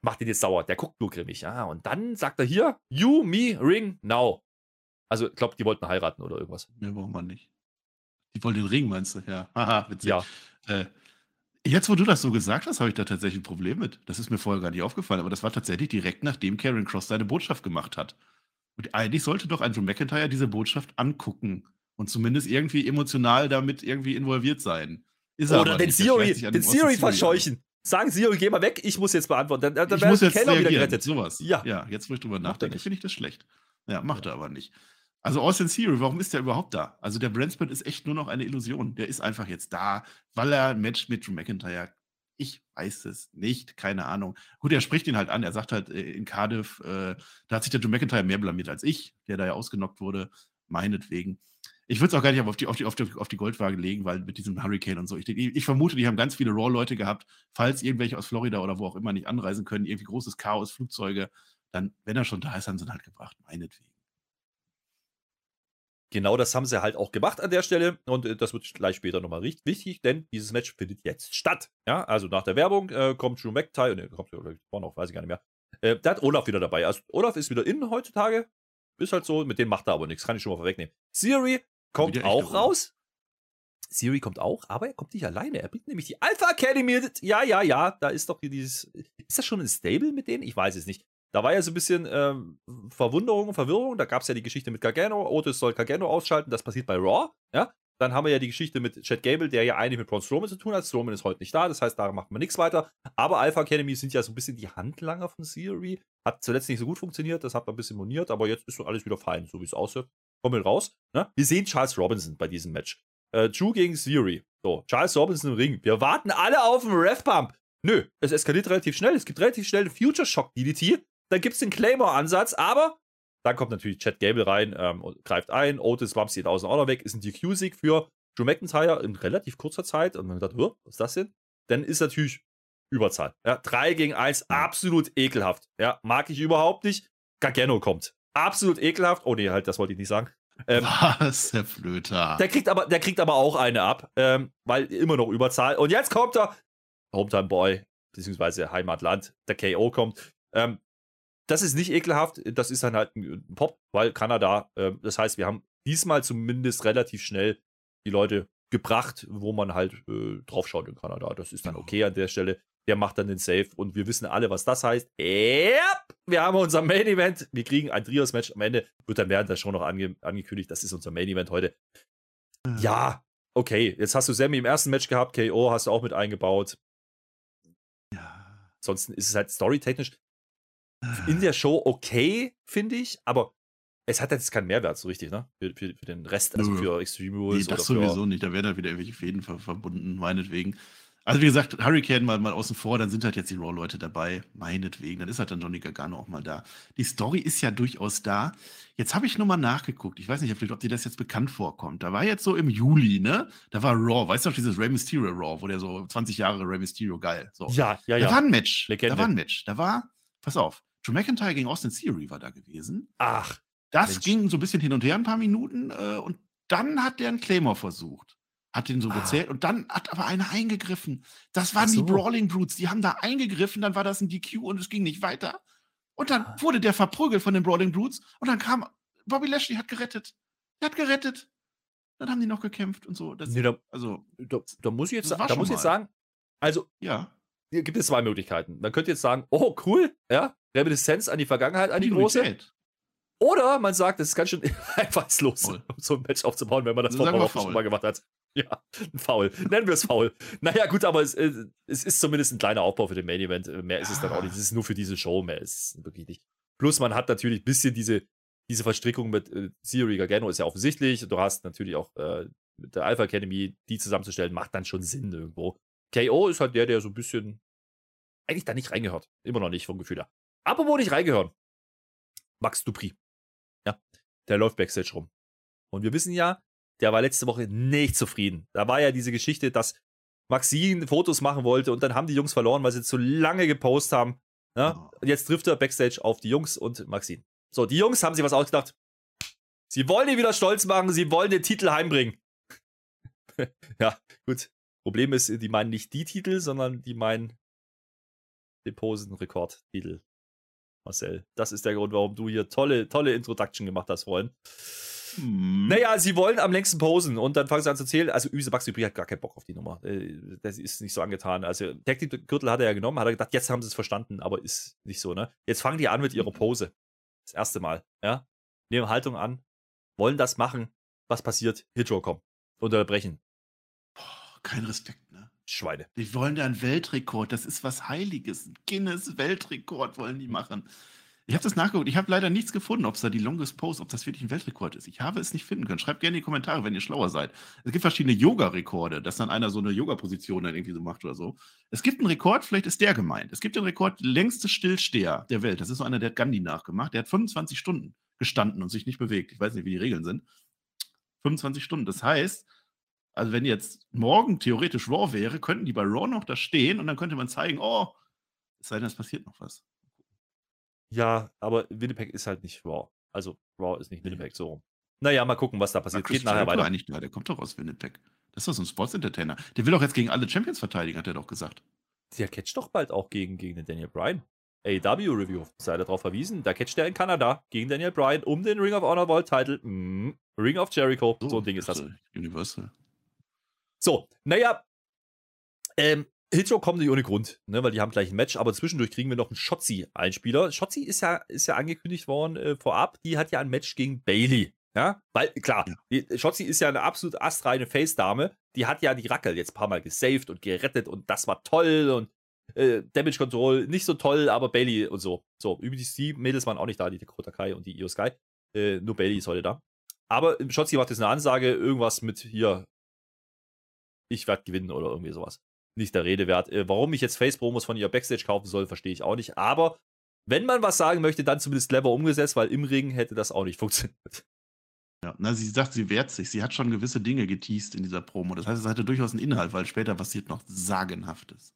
Speaker 2: macht ihn jetzt sauer. Der guckt nur grimmig, ja. Und dann sagt er hier, you, me, ring, now. Also, ich glaube, die wollten heiraten oder irgendwas.
Speaker 3: Mehr braucht man nicht. Die wollen den Ring, meinst du? Ja. (laughs) Haha, witzig.
Speaker 2: Ja.
Speaker 3: Äh, jetzt, wo du das so gesagt hast, habe ich da tatsächlich ein Problem mit. Das ist mir vorher gar nicht aufgefallen, aber das war tatsächlich direkt nachdem Karen Cross seine Botschaft gemacht hat. Und eigentlich sollte doch Andrew McIntyre diese Botschaft angucken und zumindest irgendwie emotional damit irgendwie involviert sein. Ist er
Speaker 2: Oder den
Speaker 3: an
Speaker 2: den
Speaker 3: an.
Speaker 2: verscheuchen. Sagen Siri, geh mal weg, ich muss jetzt beantworten. Dann, dann
Speaker 3: Ich muss jetzt
Speaker 2: Keller wieder gerettet.
Speaker 3: sowas.
Speaker 2: Ja.
Speaker 3: ja, jetzt wo ich drüber
Speaker 2: er
Speaker 3: nachdenke, finde ich das schlecht. Ja, macht er aber nicht. Also Austin Theory, warum ist der überhaupt da? Also der Brandsplit ist echt nur noch eine Illusion. Der ist einfach jetzt da, weil er ein Match mit Drew McIntyre. Ich weiß es nicht, keine Ahnung. Gut, er spricht ihn halt an. Er sagt halt äh, in Cardiff, äh, da hat sich der Drew McIntyre mehr blamiert als ich, der da ja ausgenockt wurde, meinetwegen. Ich würde es auch gar nicht auf die, auf, die, auf, die, auf die Goldwaage legen, weil mit diesem Hurricane und so. Ich, ich, ich vermute, die haben ganz viele Raw-Leute gehabt, falls irgendwelche aus Florida oder wo auch immer nicht anreisen können, irgendwie großes Chaos, Flugzeuge, dann, wenn er schon da ist, haben sie ihn halt gebracht, meinetwegen.
Speaker 2: Genau das haben sie halt auch gemacht an der Stelle und äh, das wird gleich später nochmal richtig wichtig, denn dieses Match findet jetzt statt. Ja, also nach der Werbung äh, kommt Drew McIntyre, ne, kommt ja vorne noch, weiß ich gar nicht mehr. Äh, da hat Olaf wieder dabei. Also Olaf ist wieder innen heutzutage. Ist halt so, mit dem macht er aber nichts, kann ich schon mal vorwegnehmen. Siri kommt auch raus. Siri kommt auch, aber er kommt nicht alleine. Er bringt nämlich die Alpha Academy. Ja, ja, ja, da ist doch hier dieses. Ist das schon ein Stable mit denen? Ich weiß es nicht. Da war ja so ein bisschen ähm, Verwunderung und Verwirrung. Da gab es ja die Geschichte mit Gargano. Otis soll Gargano ausschalten. Das passiert bei Raw. Ja. Dann haben wir ja die Geschichte mit Chad Gable, der ja eigentlich mit Braun Strowman zu tun hat. Strowman ist heute nicht da. Das heißt, da macht man nichts weiter. Aber Alpha Academy sind ja so ein bisschen die Handlanger von Theory. Hat zuletzt nicht so gut funktioniert. Das hat man ein bisschen moniert. Aber jetzt ist so alles wieder fein, so wie es aussieht. Kommen raus. Ne? Wir sehen Charles Robinson bei diesem Match. Äh, Drew gegen Theory. So, Charles Robinson im Ring. Wir warten alle auf einen Ref-Bump. Nö, es eskaliert relativ schnell. Es gibt relativ schnell Future Shock DDT. Dann gibt es den Claymore-Ansatz, aber dann kommt natürlich Chad Gable rein ähm, und greift ein. Otis bumps ihn außen auch noch weg. Ist ein DQ-Sieg für Drew McIntyre in relativ kurzer Zeit. Und man "Hä, was ist das denn? Dann ist natürlich Überzahl. Ja, 3 gegen 1, absolut ekelhaft. Ja, mag ich überhaupt nicht. Gargano kommt. Absolut ekelhaft. Oh nee, halt, das wollte ich nicht sagen.
Speaker 3: Ähm, Was, Herr Flöter?
Speaker 2: Der kriegt aber, der kriegt aber auch eine ab, ähm, weil immer noch Überzahl. Und jetzt kommt er, Hometown Boy, beziehungsweise Heimatland, der KO kommt. Ähm, das ist nicht ekelhaft, das ist dann halt ein Pop, weil Kanada, äh, das heißt, wir haben diesmal zumindest relativ schnell die Leute gebracht, wo man halt äh, draufschaut in Kanada. Das ist dann okay an der Stelle. Der macht dann den Save und wir wissen alle, was das heißt. Yep, wir haben unser Main Event. Wir kriegen ein Trios-Match. Am Ende wird dann während das schon noch ange angekündigt. Das ist unser Main Event heute. Ja, okay. Jetzt hast du Sammy im ersten Match gehabt. KO hast du auch mit eingebaut.
Speaker 3: Ja.
Speaker 2: Ansonsten ist es halt storytechnisch in der Show okay, finde ich, aber es hat jetzt keinen Mehrwert so richtig, ne? Für, für, für den Rest, also für Extreme
Speaker 3: Nee,
Speaker 2: Rules
Speaker 3: das
Speaker 2: oder für,
Speaker 3: sowieso nicht. Da werden halt wieder irgendwelche Fäden ver verbunden, meinetwegen. Also wie gesagt, Hurricane mal, mal außen vor, dann sind halt jetzt die Raw-Leute dabei, meinetwegen. Dann ist halt dann Johnny Gargano auch mal da. Die Story ist ja durchaus da. Jetzt habe ich nur mal nachgeguckt. Ich weiß nicht, ob dir das jetzt bekannt vorkommt. Da war jetzt so im Juli, ne? Da war Raw. Weißt du noch, dieses Rey Mysterio Raw, wo der so 20 Jahre Rey Mysterio geil. So.
Speaker 2: Ja, ja,
Speaker 3: Da war
Speaker 2: ja.
Speaker 3: ein Match.
Speaker 2: Legende.
Speaker 3: Da war ein Match. Da war, pass auf, Drew McIntyre gegen Austin Theory war da gewesen.
Speaker 2: Ach,
Speaker 3: Das
Speaker 2: Mensch.
Speaker 3: ging so ein bisschen hin und her, ein paar Minuten. Äh, und dann hat der einen Claymore versucht. Hat den so
Speaker 2: Ah.
Speaker 3: gezählt. Und dann hat aber einer eingegriffen. Das waren
Speaker 2: so.
Speaker 3: die Brawling Brutes. Die haben da eingegriffen. Dann war das ein DQ und es ging nicht weiter. Und dann
Speaker 2: Ah.
Speaker 3: wurde der verprügelt von den Brawling Brutes. Und dann kam Bobby Lashley, hat gerettet. Der hat gerettet. Dann haben die noch gekämpft und so. Das,
Speaker 2: nee, da,
Speaker 3: also,
Speaker 2: da, da muss ich jetzt, da muss ich jetzt sagen, also
Speaker 3: ja.
Speaker 2: hier gibt es zwei Möglichkeiten. Man könnte jetzt sagen, oh cool, ja, Reminiszenz an die Vergangenheit, an die große. Oder man sagt, es ist ganz schön (laughs) einfallslos, um so ein Match aufzubauen, wenn man das vor
Speaker 3: sagen wir
Speaker 2: Wochen schon mal gemacht hat. Ja, ein Foul. Nennen wir es faul. Naja, gut, aber es, äh, es ist zumindest ein kleiner Aufbau für den Main Event. Äh, Mehr ist es dann auch nicht. Es ist nur für diese Show, mehr ist es wirklich nicht. Plus, man hat natürlich ein bisschen diese, diese Verstrickung mit äh, Theory Gargano, ist ja offensichtlich. Du hast natürlich auch äh, mit der Alpha Academy, die zusammenzustellen, macht dann schon Sinn irgendwo. KO ist halt der, der so ein bisschen eigentlich da nicht reingehört. Immer noch nicht vom Gefühl her. Aber wo nicht reingehören, Max Dupri. Ja, der läuft Backstage rum. Und wir wissen ja, der war letzte Woche nicht zufrieden. Da war ja diese Geschichte, dass Maxine Fotos machen wollte und dann haben die Jungs verloren, weil sie zu lange gepostet haben. Ja?
Speaker 3: Oh.
Speaker 2: Und jetzt trifft er Backstage auf die Jungs und Maxine. So, die Jungs haben sich was ausgedacht. Sie wollen ihn wieder stolz machen, sie wollen den Titel heimbringen. (laughs) ja, gut. Problem ist, die meinen nicht die Titel, sondern die meinen den Posen-Rekord-Titel. Marcel, das ist der Grund, warum du hier tolle, tolle Introduction gemacht hast vorhin.
Speaker 3: Hm.
Speaker 2: Naja, sie wollen am längsten posen und dann fangen sie an zu zählen. Also Üse Max Dupri hat gar keinen Bock auf die Nummer. Äh, Das ist nicht so angetan. Also Tag Team Gürtel hat er ja genommen, hat er gedacht, jetzt haben sie es verstanden, aber ist nicht so, ne? Jetzt fangen die an mit ihrer Pose. Das erste Mal, ja? Nehmen Haltung an, wollen das machen. Was passiert? Hitro kommen. Unterbrechen.
Speaker 3: Boah, kein Respekt?
Speaker 2: Schweine.
Speaker 3: Die wollen da einen Weltrekord. Das ist was Heiliges. Guinness-Weltrekord wollen die machen. Ich habe das nachgeguckt. Ich habe leider nichts gefunden, ob es da die Longest Pose, ob das wirklich ein Weltrekord ist. Ich habe es nicht finden können. Schreibt gerne in die Kommentare, wenn ihr schlauer seid. Es gibt verschiedene Yoga-Rekorde, dass dann einer so eine Yoga-Position dann irgendwie so macht oder so. Es gibt einen Rekord, vielleicht ist der gemeint. Es gibt den Rekord längste Stillsteher der Welt. Das ist so einer, der hat Gandhi nachgemacht. Der hat 25 Stunden gestanden und sich nicht bewegt. Ich weiß nicht, wie die Regeln sind. 25 Stunden. Das heißt, also wenn jetzt morgen theoretisch Raw wäre, könnten die bei Raw noch da stehen und dann könnte man zeigen, oh, es sei denn, es passiert noch was.
Speaker 2: Ja, aber Winnipeg ist halt nicht Raw. Also Raw ist nicht. Winnipeg, so rum. Naja, mal gucken, was da passiert.
Speaker 3: Chris
Speaker 2: Geht nachher weiter.
Speaker 3: eigentlich da? Der kommt doch aus Winnipeg. Das ist doch so ein Sports-Entertainer. Der will doch jetzt gegen alle Champions verteidigen, hat er doch gesagt.
Speaker 2: Der catcht doch bald auch gegen, gegen den Daniel Bryan. AW Review, sei darauf verwiesen. Da catcht er in Kanada gegen Daniel Bryan um den Ring of Honor World Title. Mm, Ring of Jericho. So, ein Ding ist das.
Speaker 3: Universal.
Speaker 2: So, naja. Ähm, Hitcho kommt nicht ohne Grund, ne, weil die haben gleich ein Match, aber zwischendurch kriegen wir noch einen Shotzi-Einspieler. Shotzi ist ja, ist ja angekündigt worden äh, vorab, die hat ja ein Match gegen Bailey. Ja, weil, klar, die, Shotzi ist ja eine absolut astreine Face-Dame. Die hat ja die Rackel jetzt ein paar Mal gesaved und gerettet und das war toll und äh, Damage Control nicht so toll, aber Bailey und so. So, übrigens, die Mädels waren auch nicht da, die Dakota Kai und die Io Sky. Äh, nur Bailey ist heute da. Aber Shotzi macht jetzt eine Ansage, irgendwas mit hier, ich werde gewinnen oder irgendwie sowas. Nicht der Rede wert. Äh, warum ich jetzt Face-Promos von ihr Backstage kaufen soll, verstehe ich auch nicht. Aber wenn man was sagen möchte, dann zumindest clever umgesetzt, weil im Ring hätte das auch nicht (laughs) funktioniert.
Speaker 3: Ja, na, sie sagt, sie wehrt sich. Sie hat schon gewisse Dinge geteased in dieser Promo. Das heißt, es hatte durchaus einen Inhalt, weil später passiert noch Sagenhaftes.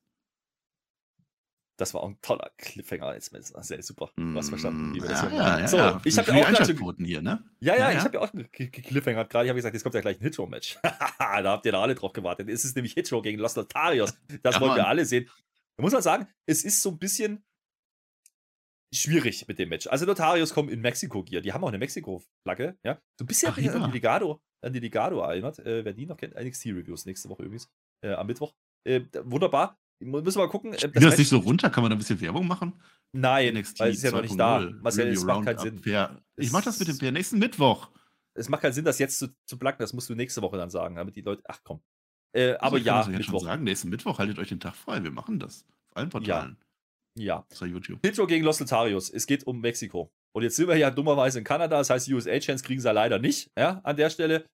Speaker 2: Das war auch ein toller Cliffhanger. Jetzt sehr super. Du hast verstanden, wie wir das
Speaker 3: ja, ja, ja,
Speaker 2: so,
Speaker 3: ja.
Speaker 2: ich habe ja auch
Speaker 3: Einschaltquoten hier, ne?
Speaker 2: Ja, ja,
Speaker 3: Ja,
Speaker 2: ich habe ja auch einen Cliffhanger gerade. Ich habe gesagt, jetzt kommt ja gleich ein Hitro-Match. (laughs) da habt ihr da alle drauf gewartet. Es ist nämlich Hitro gegen Los Lotarios. Das wollen wir alle sehen. Da muss man sagen, es ist so ein bisschen schwierig mit dem Match. Also Lotarios kommen in Mexiko-Gear. Die haben auch eine Mexiko-Flagge. Ja? So ein bisschen
Speaker 3: Ach,
Speaker 2: an die Legado, an die Legado erinnert. Äh, wer die noch kennt, NXT-Reviews nächste Woche übrigens. Äh, am Mittwoch. Äh, wunderbar. Müssen wir mal gucken. Äh,
Speaker 3: Spiel das
Speaker 2: Match-
Speaker 3: nicht so runter? Kann man da ein bisschen Werbung machen?
Speaker 2: Nein,
Speaker 3: NXT
Speaker 2: weil es ist ja noch nicht da.
Speaker 3: 2.0
Speaker 2: Marcel, es macht keinen. Sinn.
Speaker 3: Ja, ich mach das mit dem Per nächsten Mittwoch.
Speaker 2: es macht keinen Sinn, das jetzt zu, zu placken. Das musst du nächste Woche dann sagen, damit die Leute. Ach komm. Äh, aber
Speaker 3: Also,
Speaker 2: ja,
Speaker 3: das jetzt schon
Speaker 2: Mittwoch.
Speaker 3: sagen, nächsten Mittwoch haltet euch den Tag frei. Wir machen das. Auf allen Portalen.
Speaker 2: Ja.
Speaker 3: Außer YouTube.
Speaker 2: Hitro gegen Los Lotarios. Es geht um Mexiko. Und jetzt sind wir ja dummerweise in Kanada. Das heißt, USA-Chance kriegen sie ja leider nicht. Ja, an der Stelle.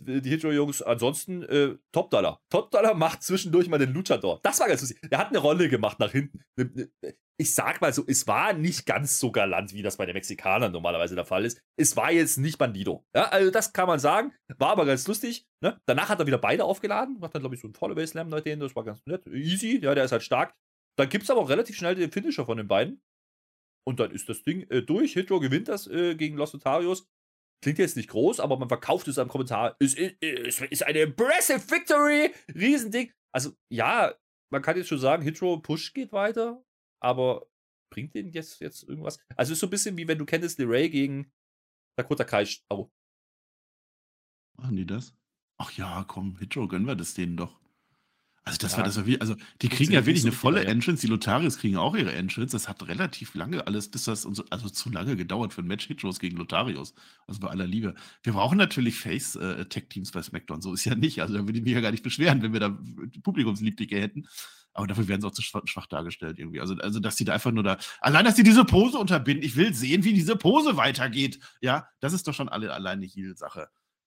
Speaker 2: Die Hitro-Jungs, ansonsten äh, Top Dollar. Top Dollar macht zwischendurch mal den Luchador. Das war ganz lustig. Er hat eine Rolle gemacht nach hinten. Ne- ne- Ich sag mal so, es war nicht ganz so galant, wie das bei den Mexikanern normalerweise der Fall ist. Es war jetzt nicht Bandido. Ja, also das kann man sagen. War aber ganz lustig. Ne? Danach hat er wieder beide aufgeladen. Macht dann, glaube ich, so einen Follow Slam mit denen. Das war ganz nett. Easy. Ja, der ist halt stark. Dann gibt es aber auch relativ schnell den Finisher von den beiden. Und dann ist das Ding äh, durch. Hitro gewinnt das äh, gegen Los Notarios. Klingt jetzt nicht groß, aber man verkauft es am Kommentar. Es ist, ist, ist eine impressive victory. Riesending. Also, ja, man kann jetzt schon sagen, Hitro Push geht weiter, aber bringt den jetzt, jetzt irgendwas? Also, ist so ein bisschen wie wenn du kennst LeRae gegen Dakota Kai. Oh,
Speaker 3: Machen die das? Ach ja, komm, Hitro, gönnen wir das denen doch. Also das
Speaker 2: Ja,
Speaker 3: war das war wie, also die kriegen ja wirklich eine volle. Entrance, die Lotarios kriegen auch ihre Entrance. Das hat relativ lange alles, bis das so, also zu lange gedauert für ein Match Hitros gegen Lotarios. Also bei aller Liebe. Wir brauchen natürlich Face äh, Tech Teams bei SmackDown, so ist ja nicht. Also da würde ich mich ja gar nicht beschweren, wenn wir da Publikumslieblinge hätten. Aber dafür werden sie auch zu schwach, schwach dargestellt irgendwie. Also, also, dass die da einfach nur da. Allein, dass sie diese Pose unterbinden. Ich will sehen, wie diese Pose weitergeht. Ja, das ist doch schon alle allein eine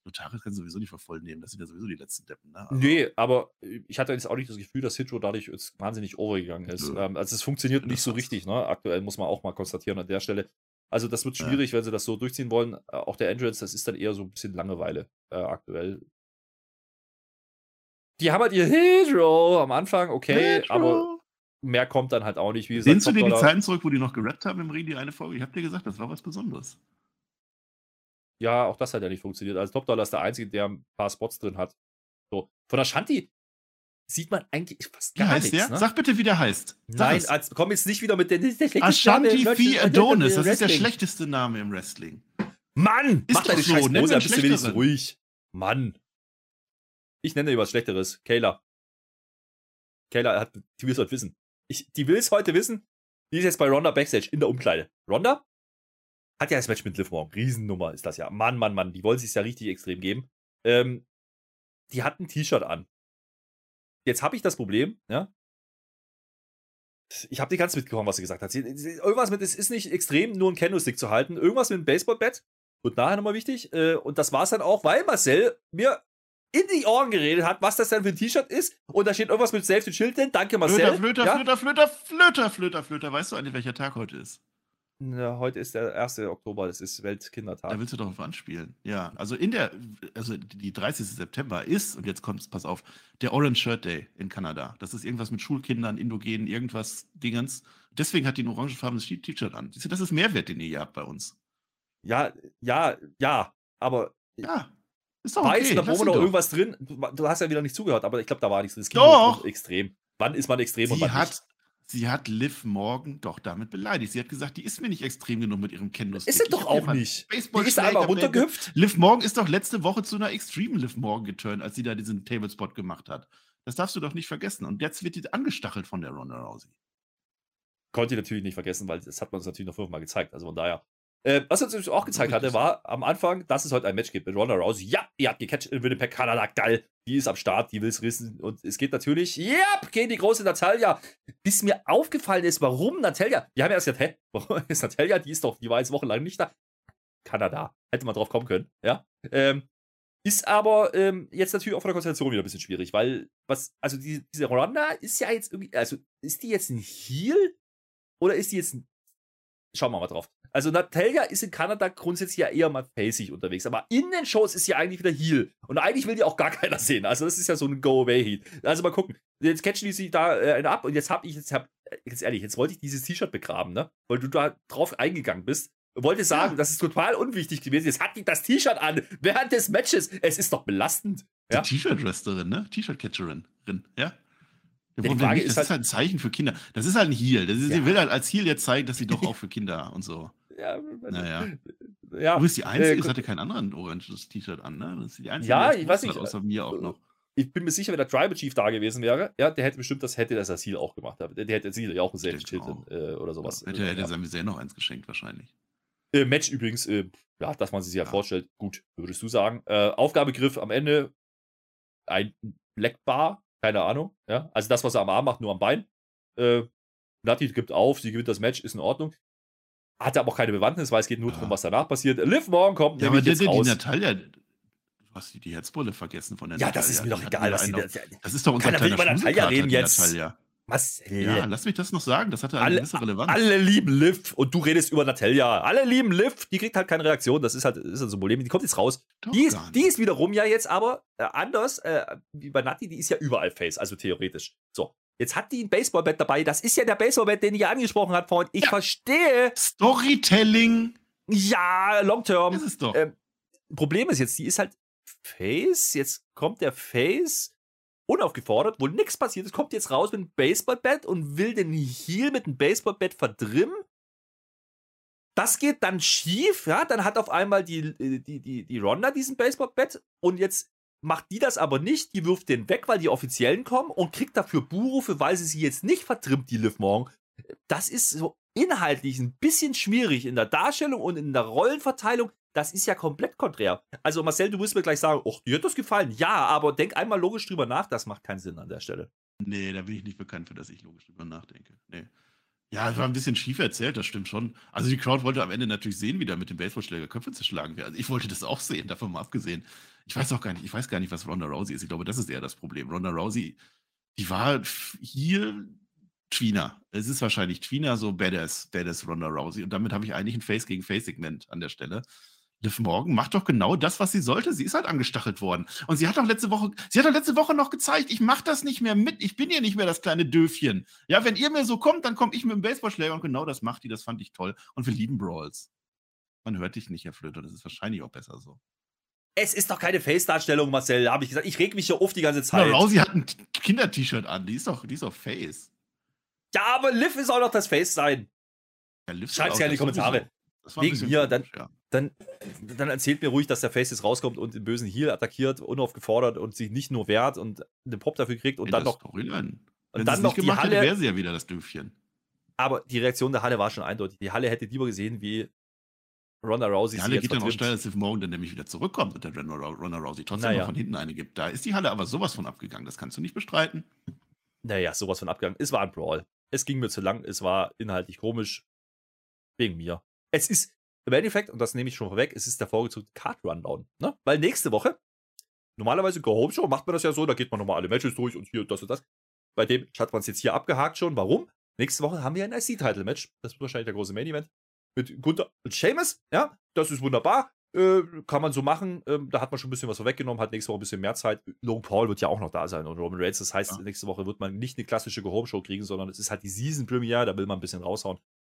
Speaker 3: Notarius können sowieso nicht voll nehmen. Das sind ja sowieso die letzten Deppen. Ne? Also,
Speaker 2: Nee, aber ich hatte jetzt auch nicht das Gefühl, dass Hitro dadurch jetzt wahnsinnig overgegangen ist.
Speaker 3: Nö.
Speaker 2: Ähm, also es funktioniert nicht so richtig, ne? Aktuell muss man auch mal konstatieren an der Stelle. Also das wird
Speaker 3: Ja.
Speaker 2: schwierig, wenn sie das so durchziehen wollen. Äh, Auch der Entrance, das ist dann eher so ein bisschen Langeweile äh, aktuell. Die haben halt ihr Hitro am Anfang, okay,
Speaker 3: Hitro!
Speaker 2: aber mehr kommt dann halt auch nicht. Wie gesagt,
Speaker 3: Sehnst du dir die Zeiten zurück, wo die noch gerappt haben im Ring, die eine Folge? Ich hab dir gesagt, das war was Besonderes.
Speaker 2: Ja, auch das hat ja nicht funktioniert. Also Top Dollar ist der Einzige, der ein paar Spots drin hat. So. Von der Shanti sieht man eigentlich fast
Speaker 3: Wie
Speaker 2: gar
Speaker 3: heißt
Speaker 2: nichts.
Speaker 3: der?
Speaker 2: Ne?
Speaker 3: Sag bitte, wie der heißt. Sag
Speaker 2: Nein, als, komm jetzt nicht wieder mit der Name
Speaker 3: Ashanti
Speaker 2: Wrestling-
Speaker 3: Adonis. Das ist der schlechteste Name im Wrestling.
Speaker 2: Mann!
Speaker 3: Ist
Speaker 2: mach
Speaker 3: doch
Speaker 2: deine
Speaker 3: so,
Speaker 2: scheiß dann bist du wenigstens ruhig. Mann. Ich nenne dir was Schlechteres. Kayla. Kayla hat, die will es heute wissen. Ich, die will es heute wissen. Die ist jetzt bei Ronda Backstage in der Umkleide. Ronda hat ja das Match mit Liv Morgan. Riesennummer ist das ja. Mann, Mann, Mann. Die wollen sich ja richtig extrem geben. Ähm, die hat ein T-Shirt an. Jetzt habe ich das Problem, ja. Ich habe nicht ganz mitbekommen, was sie gesagt hat. Sie, sie, irgendwas mit, es ist nicht extrem, nur ein Candlestick zu halten. Irgendwas mit einem Baseballbett. Wird nachher nochmal wichtig. Äh, und das war es dann auch, weil Marcel mir in die Ohren geredet hat, was das denn für ein T-Shirt ist. Und da steht irgendwas mit Save the Children. Danke, Marcel.
Speaker 3: Flöter, Flöter,
Speaker 2: ja?
Speaker 3: Flöter, Flöter, Flöter, Flöter, Flöter. Weißt du eigentlich, welcher Tag heute ist?
Speaker 2: Ja, heute ist der 1. Oktober, das ist Weltkindertag.
Speaker 3: Da willst du doch auf anspielen. Ja, also in der, also die 30. September ist, und jetzt kommt pass auf, der Orange Shirt Day in Kanada. Das ist irgendwas mit Schulkindern, Indogenen, irgendwas Dingens. Deswegen hat die ein orangefarbenes T-Shirt an. Das ist Mehrwert, den ihr hier habt bei uns.
Speaker 2: Ja, ja, ja. Aber
Speaker 3: Ja, ist doch
Speaker 2: weiß,
Speaker 3: okay.
Speaker 2: da
Speaker 3: lass
Speaker 2: war noch irgendwas drin. Du, hast ja wieder nicht zugehört, aber ich glaube, da war nichts drin. Es ging
Speaker 3: Doch!
Speaker 2: extrem. Wann ist man extrem und
Speaker 3: Sie
Speaker 2: wann
Speaker 3: hat,
Speaker 2: nicht?
Speaker 3: Sie hat Liv Morgan doch damit beleidigt. Sie hat gesagt, die ist mir nicht extrem genug mit ihrem Kendo.
Speaker 2: Ist sie doch auch nicht.
Speaker 3: Baseball
Speaker 2: Die ist da einmal runtergehüpft.
Speaker 3: Liv Morgan ist doch letzte Woche zu einer Extreme Liv Morgan geturnt, als sie da diesen Tablespot gemacht hat. Das darfst du doch nicht vergessen. Und jetzt wird die angestachelt von der Ronda Rousey.
Speaker 2: Konnte ich natürlich nicht vergessen, weil das hat man uns natürlich noch fünfmal gezeigt. Also von daher. Äh, was uns natürlich auch gezeigt hatte, war am Anfang, dass es heute ein Match gibt mit Ronda Rousey. Ja, ihr habt gecatcht in Winnipeg, Kanada, geil. Die ist am Start, die will es rissen. Und es geht natürlich, ja, gegen die große Natalia. Bis mir aufgefallen ist, warum Natalia. Wir haben ja erst gesagt, hä, warum ist Natalia? Die ist doch, die war jetzt wochenlang nicht da. Kanada. Hätte man drauf kommen können, ja. Ähm, ist aber ähm, jetzt natürlich auch von der Konstellation wieder ein bisschen schwierig, weil, was, also die, diese Ronda ist ja jetzt irgendwie, also ist die jetzt ein Heel oder ist die jetzt ein. Schauen wir mal drauf. Also Natalia ist in Kanada grundsätzlich ja eher mal facig unterwegs, aber in den Shows ist sie eigentlich wieder Heel. Und eigentlich will die auch gar (laughs) keiner sehen. Also das ist ja so ein Go-Away-Heat. Also mal gucken. Jetzt catchen die sich da äh, ab und jetzt habe ich, jetzt hab, ganz ehrlich, jetzt wollte ich dieses T-Shirt begraben, ne? Weil du da drauf eingegangen bist. Wollte sagen, ja. das ist total unwichtig gewesen. Jetzt hat die das T-Shirt an während des Matches. Es ist doch belastend.
Speaker 3: Ja? T-Shirt-Wrestlerin, ne? T-Shirt-Catcherin, ja? Ja, die Frage nicht, das ist, halt, ist halt ein Zeichen für Kinder. Das ist halt ein Heal. Das ist, ja. Sie will halt als Heal jetzt zeigen, dass sie doch (laughs) auch für Kinder und so. Ja, naja. Ja, du bist die Einzige, äh, hatte kein anderes oranges T-Shirt an, ne? Das ist die Einzige,
Speaker 2: ja, ich weiß nicht.
Speaker 3: Außer mir auch noch.
Speaker 2: Ich bin mir sicher, wenn der Tribal Chief da gewesen wäre, ja, der hätte bestimmt das hätte das Asil auch gemacht. Der, der hätte Asil ja auch ein Schild äh, oder sowas.
Speaker 3: Hätte, hätte ja. seinem noch eins geschenkt, wahrscheinlich.
Speaker 2: Äh, Match übrigens, äh, ja, dass man sich ja, ja, vorstellt, gut, würdest du sagen. Äh, Aufgabegriff am Ende ein Black Bar, keine Ahnung. Ja? Also das, was er am Arm macht, nur am Bein. Äh, Nati gibt auf, sie gewinnt das Match, ist in Ordnung. Hatte aber auch keine Bewandtnis, weil es geht nur ja. darum, was danach passiert. Liv Morgan kommt
Speaker 3: ja, aber der, jetzt raus. die Natalia, du hast die, die Herzbulle vergessen von der
Speaker 2: Ja, Natalia. das ist mir doch egal. Was
Speaker 3: die, das, das ist doch unser
Speaker 2: kleiner über Natalia reden jetzt.
Speaker 3: Natalia. Marcel. Ja, lass mich das noch sagen. Das hatte eine
Speaker 2: alle,
Speaker 3: gewisse Relevanz.
Speaker 2: Alle lieben Liv und du redest über Natalia. Alle lieben Liv. Die kriegt halt keine Reaktion. Das ist halt, ist halt so ein Problem. Die kommt jetzt raus. die ist, die ist wiederum ja jetzt aber äh, anders äh, wie bei Nati. Die ist ja überall Face, also theoretisch. So. Jetzt hat die ein Baseballbett dabei. Das ist ja der Baseballbett, den ihr angesprochen habt vorhin. Ich ja. verstehe.
Speaker 3: Storytelling.
Speaker 2: Ja, Long Term.
Speaker 3: Das ist doch.
Speaker 2: Ähm, Problem ist jetzt, die ist halt Face. Jetzt kommt der Face unaufgefordert, wo nichts passiert ist, kommt jetzt raus mit einem Baseballbett und will den Heel mit einem Baseballbett verdrimmen. Das geht dann schief, ja, dann hat auf einmal die, äh, die, die, die Ronda diesen Baseballbett und jetzt macht die das aber nicht, die wirft den weg, weil die Offiziellen kommen und kriegt dafür Buhrufe, weil sie sie jetzt nicht vertrimmt, die Liv Morgan. Das ist so inhaltlich ein bisschen schwierig in der Darstellung und in der Rollenverteilung das ist ja komplett konträr. Also Marcel, du musst mir gleich sagen, oh, dir hat das gefallen. Ja, aber denk einmal logisch drüber nach, das macht keinen Sinn an der Stelle.
Speaker 3: Nee, da bin ich nicht bekannt für, dass ich logisch drüber nachdenke. Nee. Ja, es war ein bisschen schief erzählt, das stimmt schon. Also die Crowd wollte am Ende natürlich sehen, wie da mit dem Baseballschläger Köpfe zerschlagen wird. Also ich wollte das auch sehen, davon mal abgesehen. Ich weiß auch gar nicht, ich weiß gar nicht, was Ronda Rousey ist. Ich glaube, das ist eher das Problem. Ronda Rousey, die war hier Twina. Es ist wahrscheinlich Twina so Badass, Badass Ronda Rousey. Und damit habe ich eigentlich ein Face gegen Face-Segment an der Stelle. Liv Morgan macht doch genau das, was sie sollte. Sie ist halt angestachelt worden. Und sie hat doch letzte Woche, sie hat doch letzte Woche noch gezeigt, ich mache das nicht mehr mit. Ich bin ja nicht mehr das kleine Döfchen. Ja, wenn ihr mir so kommt, dann komme ich mit dem Baseballschläger und genau das macht die. Das fand ich toll. Und wir lieben Brawls. Man hört dich nicht, Herr Flöter. Das ist wahrscheinlich auch besser so.
Speaker 2: Es ist doch keine Face-Darstellung, Marcel, habe ich gesagt. Ich reg mich hier auf die ganze Zeit.
Speaker 3: Na, Rousey hat ein Kinder-T-Shirt an. Die ist doch, die ist doch Face.
Speaker 2: Ja, aber Liv ist auch noch das Face sein. Ja, Schreibt es ja in die Kommentare. Wegen mir, dann, ja dann, dann erzählt mir ruhig, dass der Face jetzt rauskommt und den bösen Heal attackiert, unaufgefordert und sich nicht nur wehrt und den Pop dafür kriegt und Ey, dann noch.
Speaker 3: Storyline. Und dann noch die Halle. wäre sie ja wieder das Döfchen.
Speaker 2: Aber die Reaktion der Halle war schon eindeutig. Die Halle hätte lieber gesehen, wie Ronda Rousey.
Speaker 3: Die Halle geht dann auch steil, dass Steve Morgan dann nämlich wieder zurückkommt und der Ronda Rousey trotzdem naja. noch von hinten eine gibt. Da ist die Halle aber sowas von abgegangen. Das kannst du nicht bestreiten.
Speaker 2: Naja, sowas von abgegangen. Es war ein Brawl. Es ging mir zu lang. Es war inhaltlich komisch. Wegen mir. Es ist, im Endeffekt, und das nehme ich schon vorweg, es ist der vorgezogene Card Rundown. Ne? Weil nächste Woche, normalerweise Go Home Show macht man das ja so, da geht man nochmal alle Matches durch und hier das und das. Bei dem hat man es jetzt hier abgehakt schon. Warum? Nächste Woche haben wir ein IC-Title-Match. Das wird wahrscheinlich der große Main-Event. Mit Gunther und Seamus. Ja, das ist wunderbar. Äh, kann man so machen. Ähm, da hat man schon ein bisschen was vorweggenommen, hat nächste Woche ein bisschen mehr Zeit. Logan Paul wird ja auch noch da sein und Roman Reigns. Das heißt, ja. nächste Woche wird man nicht eine klassische Go-Home-Show kriegen, sondern es ist halt die Season-Premiere. Da will man ein bisschen raushauen.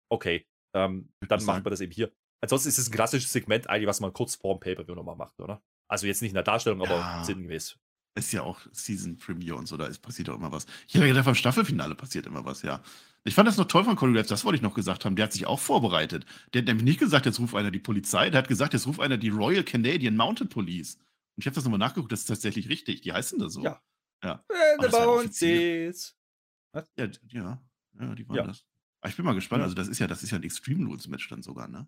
Speaker 2: Okay, ähm, dann macht man das eben hier. Ansonsten ist es ein klassisches Segment eigentlich, was man kurz vorm Pay-Per-View nochmal macht, oder? Also jetzt nicht in der Darstellung, ja. aber sinngemäß.
Speaker 3: Ist ja auch Season Premiere und so, da ist, passiert auch immer was. Ich habe gedacht, beim Staffelfinale passiert immer was, ja. Ich fand das noch toll von Cody Rhodes, das wollte ich noch gesagt haben. Der hat sich auch vorbereitet. Der hat nämlich nicht gesagt, jetzt ruft einer die Polizei, der hat gesagt, jetzt ruft einer die Royal Canadian Mounted Police. Und ich habe das nochmal nachgeguckt, das ist tatsächlich richtig. Die heißen da so.
Speaker 2: Ja.
Speaker 3: Ja.
Speaker 2: The Bounties.
Speaker 3: Ja, ja, ja, die waren ja. das. Aber ich bin mal gespannt. Also, das ist ja, das ist ja ein Extreme Rules Match dann sogar, ne?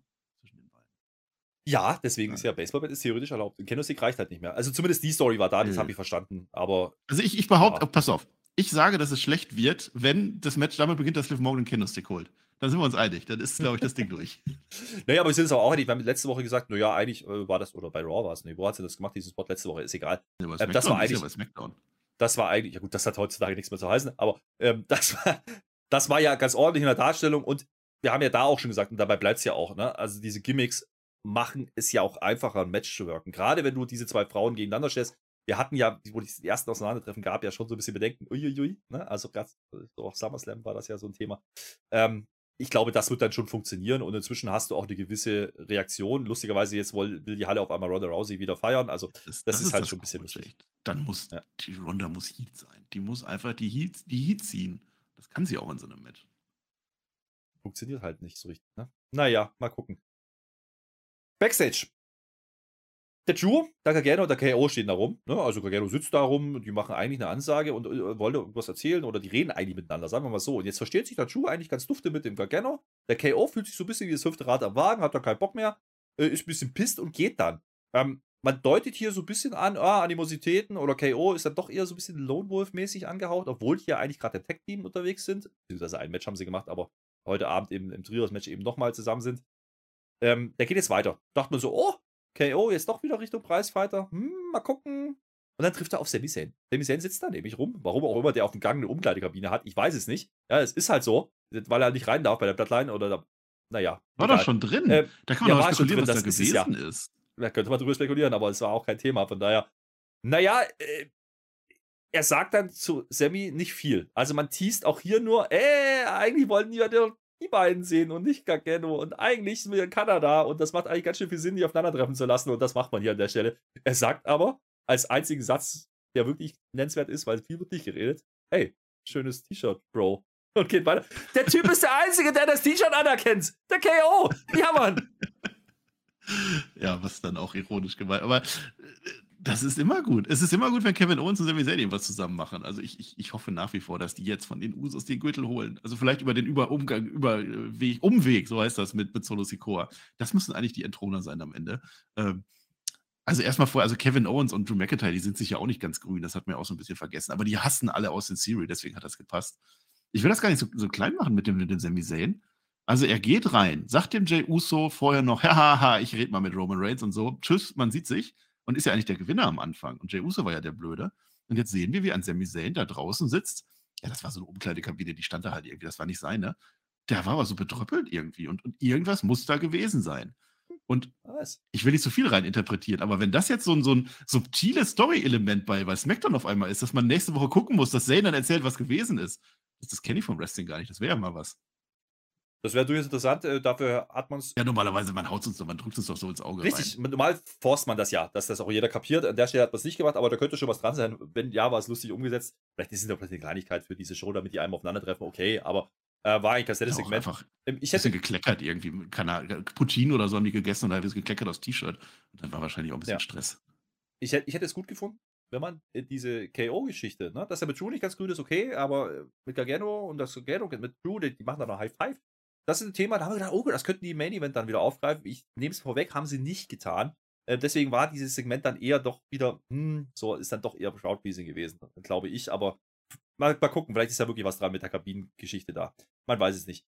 Speaker 2: Ja, deswegen ja. ist ja Baseballbett ist theoretisch erlaubt. In Kennosieg reicht halt nicht mehr. Also zumindest die Story war da, das habe ich verstanden. Aber.
Speaker 3: Also ich, ich behaupte, ja. pass auf, ich sage, dass es schlecht wird, wenn das Match damit beginnt, dass Liv Morgan den Kennosieg holt. Dann sind wir uns einig. Dann ist, glaube ich, das Ding durch. (laughs)
Speaker 2: Naja, aber wir sind es aber auch einig. Wir haben letzte Woche gesagt, naja, eigentlich äh, war das, oder bei Raw war es, nee, wo hat sie das gemacht, diesen Spot letzte Woche, ist egal. Ja, ähm, das war eigentlich. Ja das war eigentlich, ja gut, das hat heutzutage nichts mehr zu heißen, aber ähm, (laughs) das, war, das war ja ganz ordentlich in der Darstellung und wir haben ja da auch schon gesagt, und dabei bleibt es ja auch, ne? Also diese Gimmicks machen es ja auch einfacher, ein Match zu wirken. Gerade wenn du diese zwei Frauen gegeneinander stellst, wir hatten ja, wo die ersten Auseinandertreffen gab, ja schon so ein bisschen Bedenken, uiuiui, ne? Also gerade so auf SummerSlam war das ja so ein Thema. Ähm, ich glaube, das wird dann schon funktionieren und inzwischen hast du auch eine gewisse Reaktion. Lustigerweise jetzt will, die Halle auf einmal Ronda Rousey wieder feiern. Also das, das, das ist, ist, halt schon ein bisschen lustig.
Speaker 3: Dann muss ja. die Ronda muss Heat sein. Die muss einfach die Heat, die Heat ziehen. Das kann sie auch in so einem Match.
Speaker 2: Funktioniert halt nicht so richtig. Ne? Naja, mal gucken. Backstage der Drew, der Gargano und der KO stehen da rum. Ne? Also Gargano sitzt da rum, die machen eigentlich eine Ansage und äh, wollen irgendwas erzählen oder die reden eigentlich miteinander, sagen wir mal so. Und jetzt versteht sich der Drew eigentlich ganz dufte mit dem Gargano. Der KO fühlt sich so ein bisschen wie das fünfte Rad am Wagen, hat da keinen Bock mehr, äh, ist ein bisschen pisst und geht dann. Ähm, man deutet hier so ein bisschen an, ah, Animositäten oder KO ist dann doch eher so ein bisschen Lone Wolf-mäßig angehaucht, obwohl hier eigentlich gerade der Tech-Team unterwegs sind. Beziehungsweise ein Match haben sie gemacht, aber heute Abend eben im Trios-Match eben nochmal zusammen sind. Ähm, der geht jetzt weiter. Dachte man so, oh, KO jetzt doch wieder Richtung Preisfighter. Hm, mal gucken. Und dann trifft er auf Sami Zayn. Sami Zayn sitzt da nämlich rum. Warum auch immer der auf dem Gang eine Umkleidekabine hat, ich weiß es nicht. Ja, es ist halt so, weil er nicht rein darf bei der Bloodline oder da, naja.
Speaker 3: War doch schon drin. Äh, da kann man ja, doch spekulieren, was da gewesen ja. ist.
Speaker 2: Da könnte man drüber spekulieren, aber es war auch kein Thema. Von daher, naja, äh, er sagt dann zu Sammy nicht viel. Also man teast auch hier nur, äh, eigentlich wollten die ja die beiden sehen und nicht Gargano. Und eigentlich sind wir in Kanada und das macht eigentlich ganz schön viel Sinn, die aufeinandertreffen zu lassen. Und das macht man hier an der Stelle. Er sagt aber als einzigen Satz, der wirklich nennenswert ist, weil viel wird nicht geredet: Hey, schönes T-Shirt, Bro. (laughs) Und geht weiter. Der Typ ist der Einzige, der das T-Shirt anerkennt. Der KO. Ja, Mann.
Speaker 3: Ja, was dann auch ironisch gemeint. Aber äh, das ist immer gut. Es ist immer gut, wenn Kevin Owens und Sami Zayn was zusammen machen. Also ich, ich, ich hoffe nach wie vor, dass die jetzt von den Usos den Gürtel holen. Also vielleicht über den über Umgang, über äh, Weg, Umweg, so heißt das mit, mit Solo Sikoa. Das müssen eigentlich die Entthroner sein am Ende. Ähm, also erstmal vorher, also Kevin Owens und Drew McIntyre, die sind sich ja auch nicht ganz grün, das hat mir auch so ein bisschen vergessen. Aber die hassen alle aus den Series, deswegen hat das gepasst. Ich will das gar nicht so, so klein machen mit dem, mit dem Sami Zayn. Also er geht rein, sagt dem Jay Uso vorher noch, (laughs) haha, ich rede mal mit Roman Reigns und so, tschüss, man sieht sich und ist ja eigentlich der Gewinner am Anfang. Und Jey Uso war ja der Blöde. Und jetzt sehen wir, wie ein Sami Zayn da draußen sitzt. Ja, das war so eine Umkleidekabine, die stand da halt irgendwie, das war nicht seine. Der war aber so bedröppelt irgendwie und, und irgendwas muss da gewesen sein. Und Was? ich will nicht so viel rein interpretieren, aber wenn das jetzt so ein, so ein subtiles Story-Element bei, bei SmackDown auf einmal ist, dass man nächste Woche gucken muss, dass Zayn dann erzählt, was gewesen ist, das, das kenne ich vom Wrestling gar nicht. Das wäre ja mal was.
Speaker 2: Das wäre durchaus interessant. Äh, dafür hat man es.
Speaker 3: Ja, normalerweise, man haut es uns doch, man drückt es doch so ins Auge.
Speaker 2: Richtig, rein. normal forst man das ja, dass das auch jeder kapiert. An der Stelle hat man es nicht gemacht, aber da könnte schon was dran sein. Wenn ja, war es lustig umgesetzt. Vielleicht ist es doch vielleicht eine Kleinigkeit für diese Show, damit die einem aufeinandertreffen. Okay, aber äh, war eigentlich ein nettes ja, Segment.
Speaker 3: Einfach ähm, ich hätte gekleckert irgendwie. Keine, Puccino oder so haben die gegessen und da haben es gekleckert aufs T-Shirt. Und dann war wahrscheinlich auch ein bisschen ja. Stress.
Speaker 2: Ich hätte, ich hätte es gut gefunden, wenn man äh, diese KO-Geschichte, ne, dass er mit Drew nicht ganz grün ist, okay, aber äh, mit Gargano und das Gargano mit Drew, die, die machen dann noch High Five das ist ein Thema, da haben wir gedacht, oh, das könnten die Main Event dann wieder aufgreifen. Ich nehme es vorweg, haben sie nicht getan. Äh, deswegen war dieses Segment dann eher doch wieder, hm, so ist dann doch eher Crowdpleasing gewesen, glaube ich. Aber mal, mal gucken, vielleicht ist ja wirklich was dran mit der Kabinengeschichte da. Man weiß es nicht.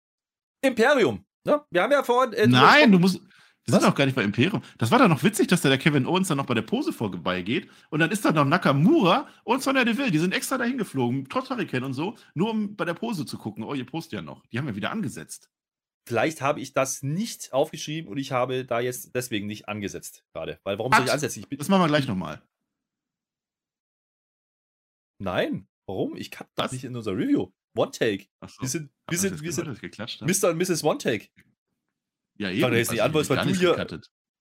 Speaker 2: Imperium, ne? Wir haben ja vorhin.
Speaker 3: Äh, Nein, du musst. Wir sind doch gar nicht bei Imperium. Das war doch noch witzig, dass da der Kevin Owens dann noch bei der Pose vorbeigeht. Und dann ist da noch Nakamura und Sonja Deville. Die sind extra dahin geflogen, trotz Hurricane und so, nur um bei der Pose zu gucken. Oh, ihr post ja noch. Die haben wir wieder angesetzt.
Speaker 2: Vielleicht habe ich das nicht aufgeschrieben und ich habe da jetzt deswegen nicht angesetzt gerade. Weil warum Ach, soll ich ansetzen? Ich
Speaker 3: bin, das machen wir gleich nochmal.
Speaker 2: Nein, warum? Ich kann das nicht in unser Review. One Take. So. Wir sind, wir sind, wir sind Mr. und Mrs. One Take.
Speaker 3: Ja, eben.
Speaker 2: jetzt nicht an, weil du hier,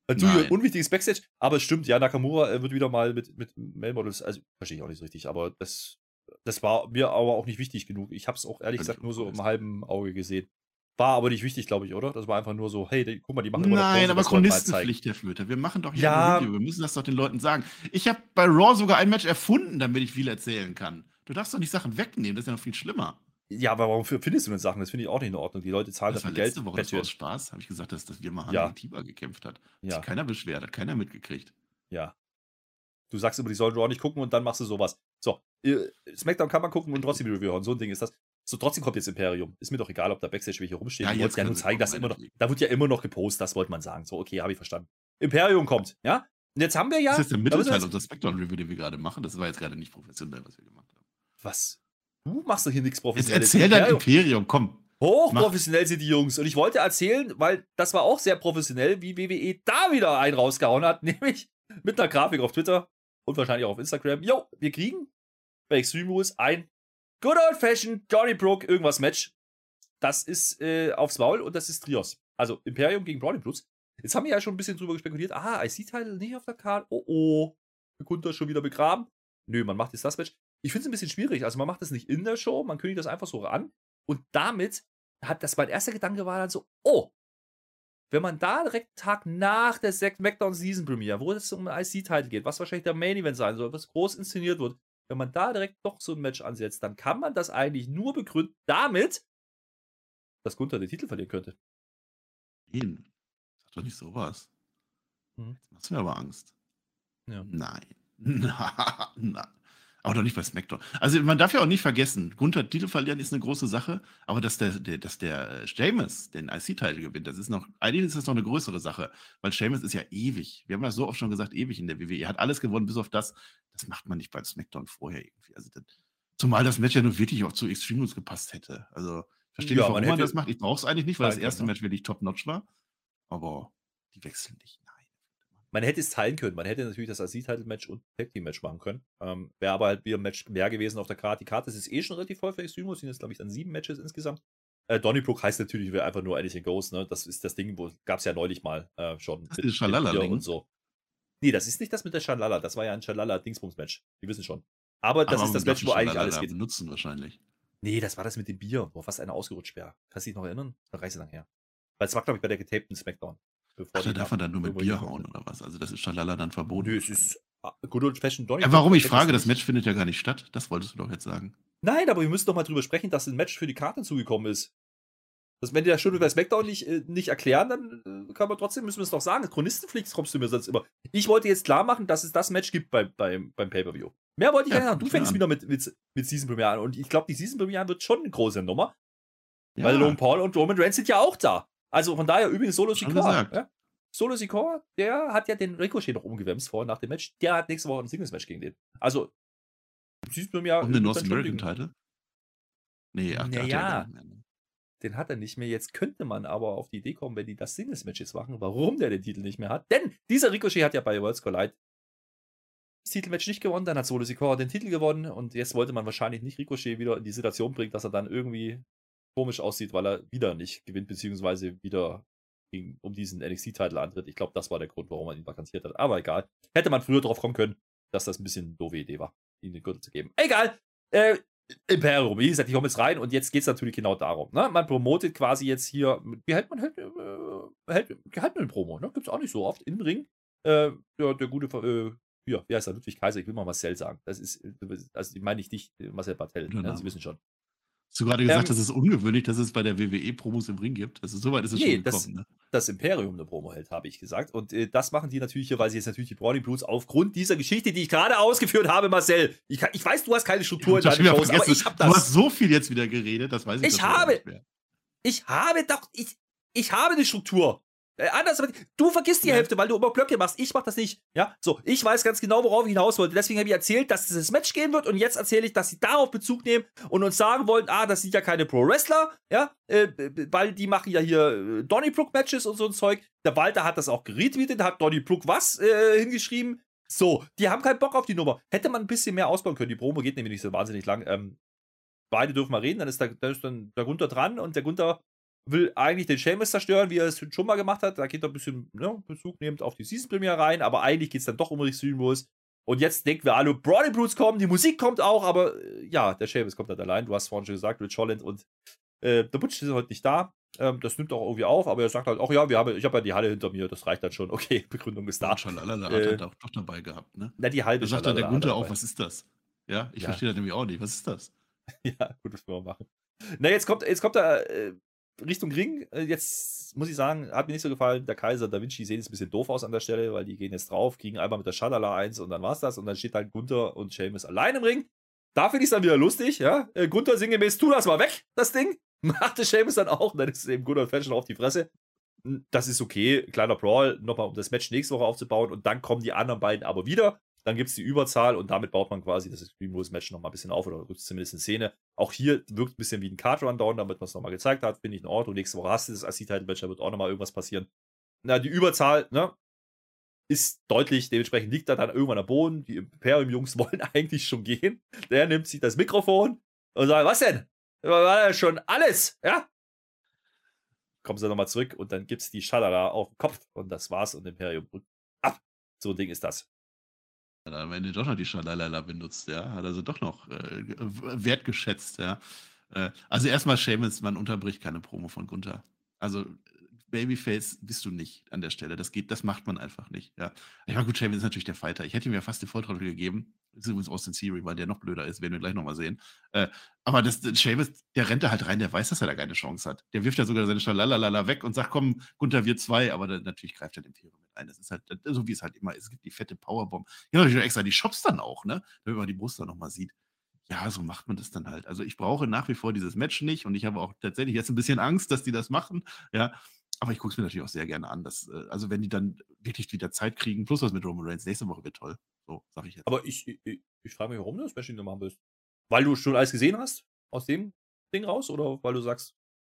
Speaker 2: weil du hier unwichtiges Backstage. Aber es stimmt, ja, Nakamura äh, wird wieder mal mit, mit Mail-Models, also verstehe ich auch nicht so richtig, aber das, das war mir aber auch nicht wichtig genug. Ich habe es auch ehrlich gesagt nur so im halben Auge gesehen. War aber nicht wichtig, glaube ich, oder? Das war einfach nur so, hey, guck mal, die machen immer
Speaker 3: Nein, aber Chronistenpflicht, Herr Flöter. Wir machen doch hier ja. ein Video. Wir müssen das doch den Leuten sagen. Ich habe bei Raw sogar ein Match erfunden, damit ich viel erzählen kann. Du darfst doch nicht Sachen wegnehmen, das ist ja noch viel schlimmer.
Speaker 2: Ja, aber warum findest du denn Sachen? Das finde ich auch nicht in Ordnung. Die Leute zahlen das dafür
Speaker 3: Geld. Woche, das war aus Spaß, habe ich gesagt, dass, dass wir mal ja. gegen Tiber gekämpft hat. Ja. Hat keiner beschwert, hat keiner mitgekriegt.
Speaker 2: Ja. Du sagst immer, die sollen Raw nicht gucken und dann machst du sowas. So, äh, Smackdown kann man gucken und trotzdem Review hören. So ein Ding ist das. So, trotzdem kommt jetzt Imperium. Ist mir doch egal, ob da Backstage welche rumstehen. Ja, jetzt ja nur zeigen, dass immer noch, da wird ja immer noch gepostet, das wollte man sagen. So, okay, habe ich verstanden. Imperium kommt, ja? Und jetzt haben wir ja.
Speaker 3: Das ist der Mittelteil unserer Spectrum-Review, den wir gerade machen. Das war jetzt gerade nicht professionell, was wir gemacht haben.
Speaker 2: Was? Du machst doch hier nichts professionelles.
Speaker 3: Jetzt erzähl dein Imperium, komm.
Speaker 2: Hochprofessionell sind die Jungs. Und ich wollte erzählen, weil das war auch sehr professionell, wie WWE da wieder einen rausgehauen hat, (laughs) nämlich mit einer Grafik auf Twitter. und wahrscheinlich auch auf Instagram, yo, wir kriegen bei Extreme Rules ein Good Old Fashioned Johnny Brook irgendwas Match. Das ist äh, aufs Maul und das ist Trios. Also Imperium gegen Brawling Blues. Jetzt haben wir ja schon ein bisschen drüber spekuliert. Ah, IC-Title nicht auf der Karte. Oh oh. Gunther schon wieder begraben. Nö, man macht jetzt das Match. Ich finde es ein bisschen schwierig. Also man macht das nicht in der Show, man kündigt das einfach so an. Und damit hat das mein erster Gedanke war dann so, oh, wenn man da direkt einen Tag nach der SmackDown Season Premiere, wo es um IC-Title geht, was wahrscheinlich der Main Event sein soll, was groß inszeniert wird, wenn man da direkt doch so ein Match ansetzt, dann kann man das eigentlich nur begründen damit, dass Gunther den Titel verlieren könnte.
Speaker 3: Nein, sag doch nicht sowas.
Speaker 2: Hm.
Speaker 3: Jetzt machst du mir aber Angst.
Speaker 2: Ja.
Speaker 3: Nein. (laughs) Nein. Aber doch nicht bei SmackDown. Also man darf ja auch nicht vergessen, Gunther Titel verlieren ist eine große Sache, aber dass der, der, dass der Sheamus den IC-Titel gewinnt, das ist noch, eigentlich ist das noch eine größere Sache, weil Sheamus ist ja ewig. Wir haben das so oft schon gesagt, ewig in der WWE. Er hat alles gewonnen, bis auf das. Das macht man nicht bei SmackDown vorher irgendwie. Also das, zumal das Match ja nur wirklich auch zu Extreme Rules gepasst hätte. Also verstehe
Speaker 2: Ja,
Speaker 3: nicht, warum
Speaker 2: man
Speaker 3: man, das macht. Ich brauche es eigentlich nicht, weil das erste
Speaker 2: genau.
Speaker 3: Match wirklich top-notch war. Aber die wechseln nicht.
Speaker 2: Man hätte es teilen können. Man hätte natürlich das IC-Title-Match und Tag Team-Match machen können. Ähm, Wäre aber halt wieder ein Match mehr gewesen auf der Karte. Die Karte ist eh schon relativ voll für Extreme Rules. Sind jetzt, glaube ich, dann sieben Matches insgesamt. Äh, Donnybrook heißt natürlich wir einfach nur Anything Goes. Ne? Das ist das Ding, wo gab es ja neulich mal äh, schon.
Speaker 3: Das ist das Schalala-Ding.
Speaker 2: und so. Nee, das ist nicht das mit der Schalala. Das war ja ein Schalala-Dingsbums-Match. Die wissen schon. Aber das
Speaker 3: Aber
Speaker 2: ist das Match, wo eigentlich
Speaker 3: Schalala
Speaker 2: alles geht.
Speaker 3: benutzen wahrscheinlich.
Speaker 2: Nee, das war das mit dem Bier, wo fast einer ausgerutscht wäre. Kannst du dich noch erinnern? Da reicht lang her. Weil es war, glaube ich, bei der getapten Smackdown. Bevor
Speaker 3: Ach, da darf man dann nur mit Bier hauen oder was? Also das ist Schalala dann verboten.
Speaker 2: Nö, es ist ah, Good Old Fashioned Donny.
Speaker 3: Ja, warum ich frage,
Speaker 2: das
Speaker 3: Match findet ja gar nicht statt. Das wolltest du doch jetzt sagen.
Speaker 2: Nein, aber wir müssen doch mal drüber sprechen, dass ein Match für die Karte zugekommen ist. Das, wenn die das schon bei SmackDown nicht, äh, nicht erklären, dann äh, kann man trotzdem, müssen wir es doch sagen. Chronistenflix kommst du mir sonst immer. Ich wollte jetzt klar machen, dass es das Match gibt bei, beim, beim Pay-Per-View. Mehr wollte ich
Speaker 3: Ja,
Speaker 2: gar nicht sagen. Du fängst
Speaker 3: an.
Speaker 2: wieder mit, mit, mit Season Premiere an. Und ich glaube, die Season Premiere wird schon eine große Nummer.
Speaker 3: Ja,
Speaker 2: Weil Logan Paul und Roman Reigns sind ja auch da. Also von daher übrigens Solo Sikoa. Ja? Solo Sikoa, der hat ja den Ricochet noch umgewämst vorher nach dem Match. Der hat nächste Woche ein Singles-Match gegen den. Also, siehst du mir
Speaker 3: um den North American Title? Nee, ach,
Speaker 2: Naja.
Speaker 3: ja?
Speaker 2: Den hat er nicht mehr. Jetzt könnte man aber auf die Idee kommen, wenn die das Singles-Match jetzt machen, warum der den Titel nicht mehr hat. Denn dieser Ricochet hat ja bei Worlds Collide das Titelmatch nicht gewonnen, dann hat Solo Sikoa den Titel gewonnen und jetzt wollte man wahrscheinlich nicht Ricochet wieder in die Situation bringen, dass er dann irgendwie komisch aussieht, weil er wieder nicht gewinnt, beziehungsweise wieder gegen, um diesen NXT-Titel antritt. Ich glaube, das war der Grund, warum man ihn vakanziert hat. Aber egal. Hätte man früher drauf kommen können, dass das ein bisschen eine doofe Idee war, ihm den Gürtel zu geben. Egal. Äh, Imperium, wie gesagt, ich komme jetzt rein und jetzt geht es natürlich genau darum. Ne? Man promotet quasi jetzt hier, wie hält man hält, äh, hält, hält man Promo, ne? Gibt es auch nicht so oft im Ring. Äh, der, der gute, äh, ja, wie heißt er, Ludwig Kaiser, ich will mal Marcel sagen. Das ist, äh, also ich meine nicht dich, äh, Marcel Bartel, ne?
Speaker 3: Name.
Speaker 2: Sie wissen schon.
Speaker 3: Hast du gerade gesagt,
Speaker 2: Ähm,
Speaker 3: das ist ungewöhnlich, dass es bei der WWE Promos im Ring gibt? Also so weit ist es
Speaker 2: Nee,
Speaker 3: schon
Speaker 2: das-
Speaker 3: gekommen, ne?
Speaker 2: das Imperium eine Promo hält, habe ich gesagt. Und äh, das machen die natürlich hier, weil sie jetzt natürlich die Brownie Blues aufgrund dieser Geschichte, die ich gerade ausgeführt habe, Marcel. Ich, kann, ich weiß, du hast keine Struktur in
Speaker 3: Ich hab
Speaker 2: deinen Shows, aber ich habe
Speaker 3: Du hast
Speaker 2: das.
Speaker 3: so viel jetzt wieder geredet, das weiß ich
Speaker 2: Ich habe-
Speaker 3: nicht mehr.
Speaker 2: Ich habe doch, ich, ich habe eine Struktur. Äh, anders, du vergisst die
Speaker 3: Ja.
Speaker 2: Hälfte, weil du immer Blöcke machst. Ich mach das nicht. Ja, so. Ich weiß ganz genau, worauf ich hinaus wollte. Deswegen habe ich erzählt, dass es das Match gehen wird und jetzt erzähle ich, dass sie darauf Bezug nehmen und uns sagen wollen, ah, das sind ja keine Pro-Wrestler, ja, äh, weil die machen ja hier äh, Donnybrook-Matches und so ein Zeug. Der Walter hat das auch geretweetet, hat Donnybrook was äh, hingeschrieben. So, die haben keinen Bock auf die Nummer. Hätte man ein bisschen mehr ausbauen können. Die Promo geht nämlich nicht so wahnsinnig lang. Ähm, beide dürfen mal reden, dann ist, da, dann ist dann der Gunther dran und der Gunther will eigentlich den Seamus zerstören, wie er es schon mal gemacht hat. Da geht er ein bisschen ne, Bezug nehmend auf die Season Premiere rein, aber eigentlich geht es dann doch um Extreme Rules. Und jetzt denken wir alle, Brody Brutes kommen, die Musik kommt auch, aber äh, ja, der Seamus kommt halt allein. Du hast vorhin schon gesagt, Rich Holland und äh, der Butch ist heute nicht da. Ähm, das nimmt auch irgendwie auf, aber er sagt halt, ach ja, wir haben, ich habe ja die Halle hinter mir, das reicht dann schon. Okay, (laughs) Begründung ist da.
Speaker 3: Schalala
Speaker 2: Äh,
Speaker 3: hat er auch doch dabei gehabt, ne?
Speaker 2: Na, die halbe
Speaker 3: Da sagt dann der Gunther
Speaker 2: er
Speaker 3: auch, was ist das? Ja, ich
Speaker 2: Ja.
Speaker 3: verstehe das nämlich auch nicht. Was ist das? (laughs)
Speaker 2: Ja, gut, das können wir machen. Na, jetzt kommt, jetzt kommt er äh, Richtung Ring. Äh, jetzt muss ich sagen, hat mir nicht so gefallen. Der Kaiser Da Vinci sehen jetzt ein bisschen doof aus an der Stelle, weil die gehen jetzt drauf, kriegen einmal mit der Schalala eins und dann war's das. Und dann steht halt Gunther und Seamus allein im Ring. Da finde ich es dann wieder lustig, ja. Äh, Gunther sinngemäß, tu das mal weg, das Ding. (laughs) Machte Seamus dann auch. Und dann ist eben Gunther Fashion auf die Fresse. Hm, Das ist okay. Kleiner Brawl, nochmal um das Match nächste Woche aufzubauen. Und dann kommen die anderen beiden aber wieder. Dann gibt es die Überzahl und damit baut man quasi das Extreme Rules Match nochmal ein bisschen auf oder rückt es zumindest in Szene. Auch hier wirkt ein bisschen wie ein Card Rundown, damit man es nochmal gezeigt hat. Finde ich in Ordnung. Nächste Woche hast du das IC-Title Match, da wird auch nochmal irgendwas passieren. Na, die Überzahl, ne? ist deutlich, dementsprechend liegt er dann irgendwann am Boden. Die Imperium-Jungs (laughs) wollen eigentlich schon gehen. Der nimmt sich das Mikrofon und sagt, was denn? War das schon alles, ja? Kommen sie nochmal zurück und dann gibt es die Schalala auf den Kopf und das war's und Imperium ab. So ein Ding ist das.
Speaker 3: Hat er am Ende doch noch die Schalalala benutzt, ja. Hat also doch noch äh, wertgeschätzt, ja. Äh, also erstmal Seamus, man unterbricht keine Promo von Gunther. Also Babyface bist du nicht an der Stelle. Das geht, das macht man einfach nicht. Ja. Ich meine, gut, Sheamus ist natürlich der Fighter. Ich hätte ihm ja fast die Volltrottel gegeben. Ist übrigens Austin Theory, weil der noch blöder ist, werden wir gleich nochmal sehen. Äh, aber das, das Sheamus, der rennt da halt rein, der weiß, dass er da keine Chance hat. Der wirft ja sogar seine Schalalalala weg und sagt, komm, Gunther, wir zwei. Aber dann, natürlich greift er den Imperium mit ein. Das ist halt so, wie es halt immer ist. Es gibt die fette Powerbomb. Ja, natürlich extra die Shops dann auch, ne? Damit man die Brust dann nochmal sieht ja, so macht man das dann halt. Also ich brauche nach wie vor dieses Match nicht und ich habe auch tatsächlich jetzt ein bisschen Angst, dass die das machen. Ja, aber ich gucke es mir natürlich auch sehr gerne an. Dass, äh, also, wenn die dann wirklich wieder Zeit kriegen, plus was mit Roman Reigns, nächste Woche wird toll. So, sag ich jetzt.
Speaker 2: Aber ich, ich, ich frage mich, warum du das Match nicht machen willst. Weil du schon alles gesehen hast? Aus dem Ding raus? Oder weil du sagst,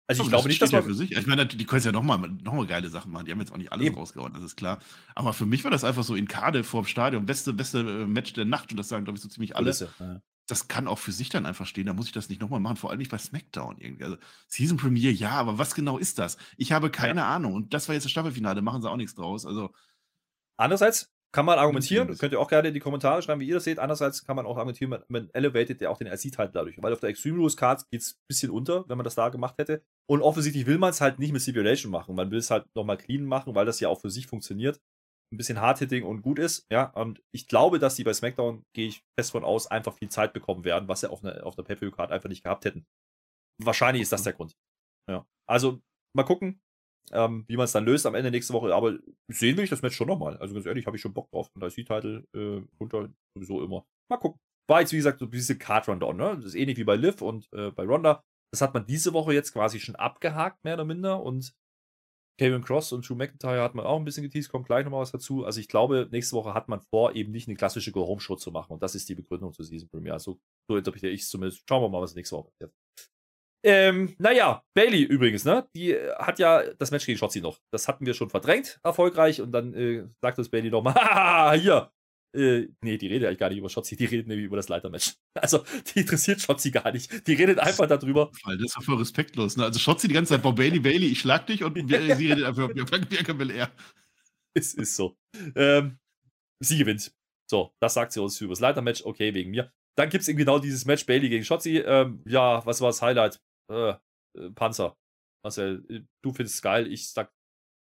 Speaker 3: also ich glaube nicht, dass man ja für sich. Ich meine, die können ja nochmal noch mal geile Sachen machen. Die haben jetzt auch nicht alles Eben. rausgehauen, das ist klar. Aber für mich war das einfach so in Kade vor dem Stadion, beste, beste äh, Match der Nacht und das sagen, glaube ich, so ziemlich alle. Kulisse, ja das kann auch für sich dann einfach stehen. Da muss ich das nicht nochmal machen, vor allem nicht bei SmackDown irgendwie. Also Season Premiere, ja, aber was genau ist das? Ich habe keine ja. Ahnung. Und das war jetzt das Staffelfinale, machen sie auch nichts draus. Also.
Speaker 2: Andererseits kann man argumentieren, könnt ihr auch gerne in die Kommentare schreiben, wie ihr das seht. Andererseits kann man auch argumentieren, man, man elevated ja auch den RC-Titel dadurch. Weil auf der Extreme Rules Cards geht es ein bisschen unter, wenn man das da gemacht hätte. Und offensichtlich will man es halt nicht mit Stipulation machen. Man will es halt nochmal clean machen, weil das ja auch für sich funktioniert ein bisschen Hard-Hitting und gut ist. Ja, und ich glaube, dass die bei SmackDown, gehe ich fest von aus, einfach viel Zeit bekommen werden, was sie auf, eine, auf der Pay-Per-View-Card einfach nicht gehabt hätten. Wahrscheinlich ist das der Grund. Ja. Also, mal gucken, ähm, wie man es dann löst am Ende nächste Woche. Aber sehen will ich das Match schon nochmal. Also, ganz ehrlich, habe ich schon Bock drauf. Und da ist die Titel äh, runter sowieso immer. Mal gucken. War jetzt, wie gesagt, so ein bisschen Card-Rundown. Ne? Das ist ähnlich wie bei Liv und äh, bei Ronda. Das hat man diese Woche jetzt quasi schon abgehakt, mehr oder minder. Und Kevin Cross und Drew McIntyre hat man auch ein bisschen geteased, kommt gleich nochmal was dazu. Also ich glaube, nächste Woche hat man vor, eben nicht eine klassische Go-Home-Show zu machen. Und das ist die Begründung zu Season Premiere. So, so interpretiere ich es zumindest. Schauen wir mal, was nächste Woche passiert. Ähm, naja, Bailey übrigens, ne? Die hat ja das Match gegen Shotzi noch. Das hatten wir schon verdrängt, erfolgreich. Und dann äh, sagt uns Bailey nochmal, (laughs) hier, äh, nee, die redet eigentlich gar nicht über Shotzi, die redet nämlich über das Leitermatch. (laughs) Also, die interessiert Shotzi gar nicht. Die redet einfach darüber.
Speaker 3: Das ist ja voll respektlos, ne? Also, Shotzi die ganze Zeit, boah, Bailey, Bailey, ich schlag dich und sie redet einfach über Bianca Belair. (laughs)
Speaker 2: Es ist so. Ähm, sie gewinnt. So, das sagt sie uns über das Leitermatch. Okay, wegen mir. Dann gibt es eben genau dieses Match Bailey gegen Shotzi. Ähm, ja, was war das Highlight? Äh, äh, Panzer. Marcel, du findest es geil. Ich sag,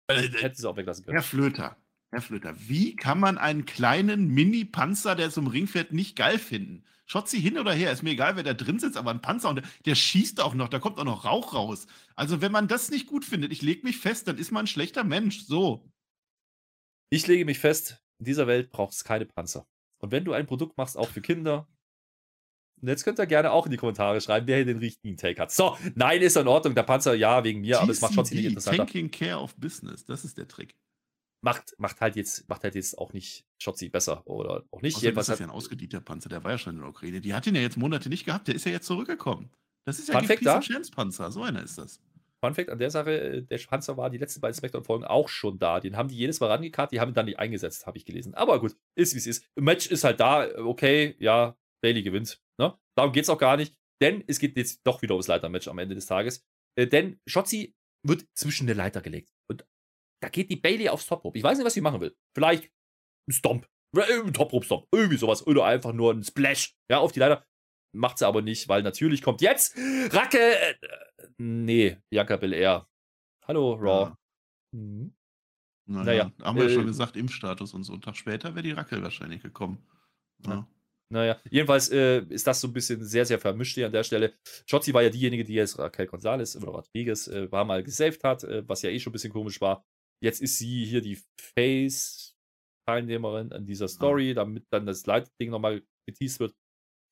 Speaker 3: äh, hätte es auch weglassen können. Herr Flöter, Herr Flöter, wie kann man einen kleinen Mini-Panzer, der zum Ring fährt, nicht geil finden? Schotzi hin oder her, ist mir egal, wer da drin sitzt, aber ein Panzer und der, der, schießt auch noch, da kommt auch noch Rauch raus. Also, wenn man das nicht gut findet, ich lege mich fest, dann ist man ein schlechter Mensch. So.
Speaker 2: Ich lege mich fest, in dieser Welt braucht es keine Panzer. Und wenn du ein Produkt machst, auch für Kinder, und jetzt könnt ihr gerne auch in die Kommentare schreiben, wer hier den richtigen Take hat. So, nein, ist in Ordnung. Der Panzer, ja, wegen mir, TCB, aber es macht Schotzi nicht interessanter.
Speaker 3: Taking care of business, das ist der Trick
Speaker 2: macht, macht halt jetzt, macht halt jetzt auch nicht Schotzi besser oder auch nicht.
Speaker 3: Außerdem ist das ja ein ausgedienter Panzer, der war ja schon in der Ukraine. Die hat ihn ja jetzt Monate nicht gehabt, der ist ja jetzt zurückgekommen. Das ist ja
Speaker 2: ein Piece
Speaker 3: Chance Panzer, so einer ist das.
Speaker 2: Fun Fact an der Sache, äh, der Panzer war die letzten beiden Spectrum-Folgen auch schon da. Den haben die jedes Mal rangekarrt, die haben ihn dann nicht eingesetzt, habe ich gelesen. Aber gut, ist wie es ist. Match ist halt da, okay, ja, Bailey gewinnt. Darum geht es auch gar nicht, denn es geht jetzt doch wieder ums Leitermatch am Ende des Tages. Äh, denn Schotzi wird zwischen der Leiter gelegt. Und da geht die Bailey aufs Top Rope. Ich weiß nicht, was sie machen will. Vielleicht ein Stomp. Ein Top Rope Stomp. Irgendwie sowas. Oder einfach nur ein Splash. Ja, auf die Leiter. Macht sie aber nicht, weil natürlich kommt jetzt Racke. Äh, nee, Bianca Belair. Hallo, Raw. Ja.
Speaker 3: Mhm. Naja, naja, haben wir äh, schon gesagt, Impfstatus und so. Einen Tag später wäre die Racke wahrscheinlich gekommen.
Speaker 2: Ja. Naja, jedenfalls äh, ist das so ein bisschen sehr, sehr vermischt hier an der Stelle. Shotzi war ja diejenige, die jetzt Raquel Gonzalez oder Rodriguez äh, war mal gesaved hat, äh, was ja eh schon ein bisschen komisch war. Jetzt ist sie hier die Face-Teilnehmerin an dieser Story, damit dann das Leitding nochmal geteased wird.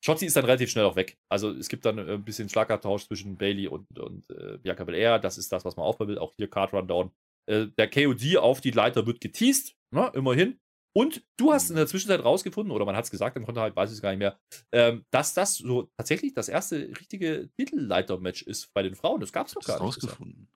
Speaker 2: Shotzi ist dann relativ schnell auch weg. Also es gibt dann äh, ein bisschen Schlagabtausch zwischen Bailey und, und äh, Bianca Belair. Das ist das, was man aufbauen will. Auch hier Card Rundown. Äh, der KOD auf die Leiter wird geteased, ne, immerhin. Und du hast in der Zwischenzeit rausgefunden, oder man hat es gesagt, im konnte halt, weiß ich es gar nicht mehr, ähm, dass das so tatsächlich das erste richtige Titelleiter-Match ist bei den Frauen. Das gab es noch gar nicht.
Speaker 3: rausgefunden.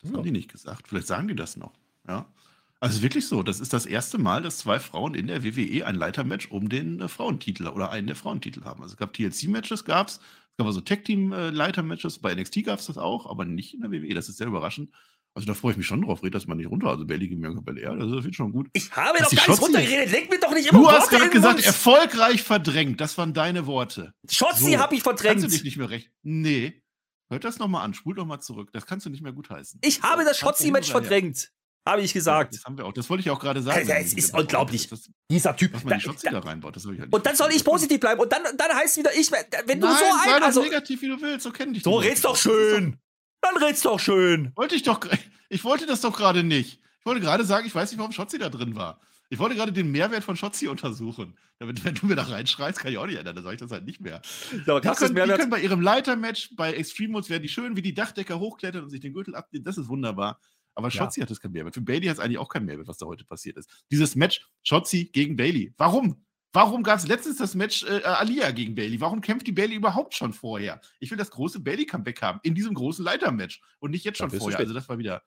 Speaker 3: Das ja. haben die nicht gesagt. Vielleicht sagen die das noch. Ja. Also wirklich so. Das ist das erste Mal, dass zwei Frauen in der WWE ein Leitermatch um den äh, Frauentitel oder einen der Frauentitel haben. Also es gab TLC-Matches, gab es. Es gab also Tag-Team-Leiter-Matches. Bei NXT gab es das auch, aber nicht in der WWE. Das ist sehr überraschend. Also da freue ich mich schon drauf. Red das mal nicht runter. Also gegen Bianca Belair, das wird schon gut.
Speaker 2: Ich habe
Speaker 3: Dass
Speaker 2: doch gar nichts runtergeredet. Leg mir doch nicht immer
Speaker 3: Du hast
Speaker 2: Worte
Speaker 3: gerade gesagt,
Speaker 2: Mund.
Speaker 3: erfolgreich verdrängt. Das waren deine Worte.
Speaker 2: Schotzi
Speaker 3: So.
Speaker 2: habe ich
Speaker 3: Kannst du dich
Speaker 2: verdrängt.
Speaker 3: nicht mehr recht. Nee. Hört das nochmal an. Spult nochmal zurück. Das kannst du nicht mehr gutheißen.
Speaker 2: Ich habe das Schotzi-Match verdrängt. Habe ich
Speaker 3: Ja,
Speaker 2: gesagt.
Speaker 3: das haben wir auch. Das wollte ich auch gerade sagen.
Speaker 2: Alter, es ist unglaublich.
Speaker 3: Das,
Speaker 2: Dieser Typ.
Speaker 3: was man die Schotzi
Speaker 2: da-
Speaker 3: da reinbaut, das ich halt
Speaker 2: und dann soll ich positiv bleiben. Und dann, dann heißt wieder ich, wenn du
Speaker 3: Nein,
Speaker 2: so
Speaker 3: sei
Speaker 2: ein.
Speaker 3: doch
Speaker 2: Also,
Speaker 3: negativ, wie du willst. So kenn dich
Speaker 2: so red's doch
Speaker 3: doch-
Speaker 2: schön. Dann red's doch schön.
Speaker 3: Wollte ich doch. Ich wollte das doch gerade nicht. Ich wollte gerade sagen, ich weiß nicht, warum Schotzi da drin war. Ich wollte gerade den Mehrwert von Schotzi untersuchen. Damit, wenn du mir da reinschreist, kann ich auch nicht ändern. Dann sage ich das halt nicht mehr.
Speaker 2: Ja, aber
Speaker 3: Die können, die können bei ihrem Leitermatch, bei Extreme Modes, werden die schön wie die Dachdecker hochklettern und sich den Gürtel abnehmen. Das ist wunderbar. Aber
Speaker 2: Ja.
Speaker 3: Schotzi hat das kein Mehrwert. Für Bailey hat es eigentlich auch keinen Mehrwert, was da heute passiert ist. Dieses Match Schotzi gegen Bailey. Warum? Warum gab es letztens das Match äh, Alia gegen Bailey? Warum kämpft die Bailey überhaupt schon vorher? Ich will das große Bailey-Comeback haben in diesem großen Leitermatch und nicht jetzt schon vorher. Also das war wieder,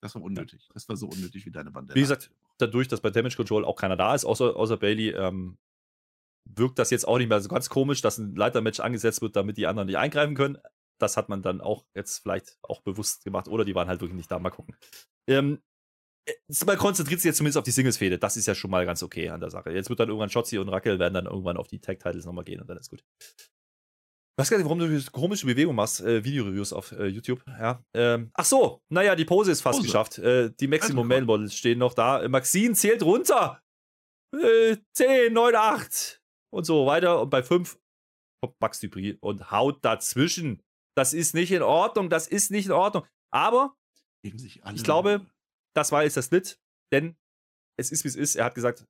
Speaker 3: das war unnötig. Das war so unnötig wie deine Bande.
Speaker 2: Wie gesagt, dadurch, dass bei Damage Control auch keiner da ist, außer, außer Bailey, ähm, wirkt das jetzt auch nicht mehr so ganz komisch, dass ein Leitermatch angesetzt wird, damit die anderen nicht eingreifen können. Das hat man dann auch jetzt vielleicht auch bewusst gemacht oder die waren halt wirklich nicht da. Mal gucken. Ähm, äh, man konzentriert sich jetzt zumindest auf die Singles-Fehde. Das ist ja schon mal ganz okay an der Sache. Jetzt wird dann irgendwann Shotzi und Raquel werden dann irgendwann auf die Tag-Titles nochmal gehen und dann ist gut. Ich weiß gar nicht, warum du komische Bewegung machst, äh, Videoreviews auf äh, YouTube. Ja. Ähm, ach so, naja, die Pose ist fast
Speaker 3: Pose.
Speaker 2: geschafft. Äh, die Maximum Male Models stehen noch da. Äh, Maxine zählt runter. Äh, 10, 9, 8 und so weiter. Und bei 5 kommt Max Dupri und haut dazwischen. Das ist nicht in Ordnung, das ist nicht in Ordnung. Aber ich glaube, das war jetzt der Split, denn es ist wie es ist. Er hat gesagt,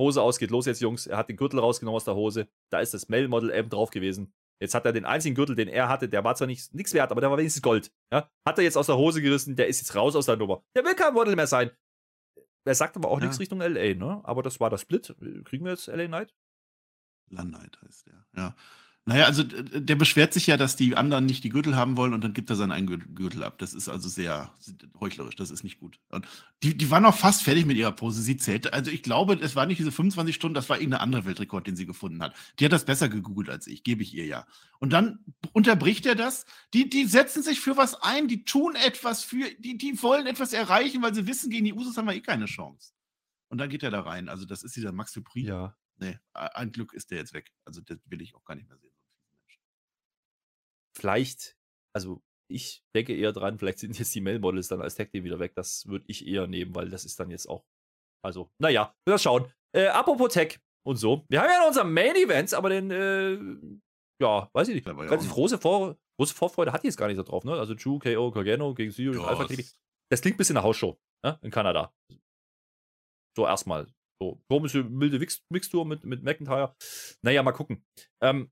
Speaker 2: Hose aus, geht los jetzt, Jungs. Er hat den Gürtel rausgenommen aus der Hose. Da ist das Male-Model M drauf gewesen. Jetzt hat er den einzigen Gürtel, den er hatte, der war zwar nicht, nichts wert, aber der war wenigstens Gold. Ja? Hat er jetzt aus der Hose gerissen, der ist jetzt raus aus der Nummer. Der will kein Model mehr sein. Er sagt aber auch
Speaker 3: Ja.
Speaker 2: nichts Richtung LA, ne? Aber das war der Split. Kriegen wir jetzt LA Knight?
Speaker 3: Landnight heißt der, ja. Naja, also der beschwert sich ja, dass die anderen nicht die Gürtel haben wollen und dann gibt er seinen eigenen Gür- Gürtel ab. Das ist also sehr heuchlerisch, das ist nicht gut. Und die, die war noch fast fertig mit ihrer Pose. Sie zählte, also ich glaube, es war nicht diese 25 Stunden, das war irgendein anderer Weltrekord, den sie gefunden hat. Die hat das besser gegoogelt als ich, gebe ich ihr ja. Und dann unterbricht er das. Die, die setzen sich für was ein, die tun etwas für, die, die wollen etwas erreichen, weil sie wissen, gegen die Usos haben wir eh keine Chance. Und dann geht er da rein. Also das ist dieser Max Dupri.
Speaker 2: Ja.
Speaker 3: Nee, ein Glück ist der jetzt weg. Also das will ich auch gar nicht mehr sehen.
Speaker 2: Vielleicht, also ich denke eher dran, vielleicht sind jetzt die Male-Models dann als Tag Team wieder weg. Das würde ich eher nehmen, weil das ist dann jetzt auch. Also, naja, wir schauen. Äh, apropos Tech und so. Wir haben ja noch unser Main-Event, aber den, äh, ja, weiß ich nicht.
Speaker 3: Ja
Speaker 2: Ganz
Speaker 3: noch.
Speaker 2: große, Vor große Vorfreude hat die jetzt gar nicht da drauf, ne? Also Drew, KO, Gargano gegen Sirius,
Speaker 3: Ja,
Speaker 2: Alpha TV. Das klingt ein bisschen nach Hausshow, ne? In Kanada. So erstmal. So, komische, milde Mix Mixtur mit, mit McIntyre. Naja, mal gucken. Ähm,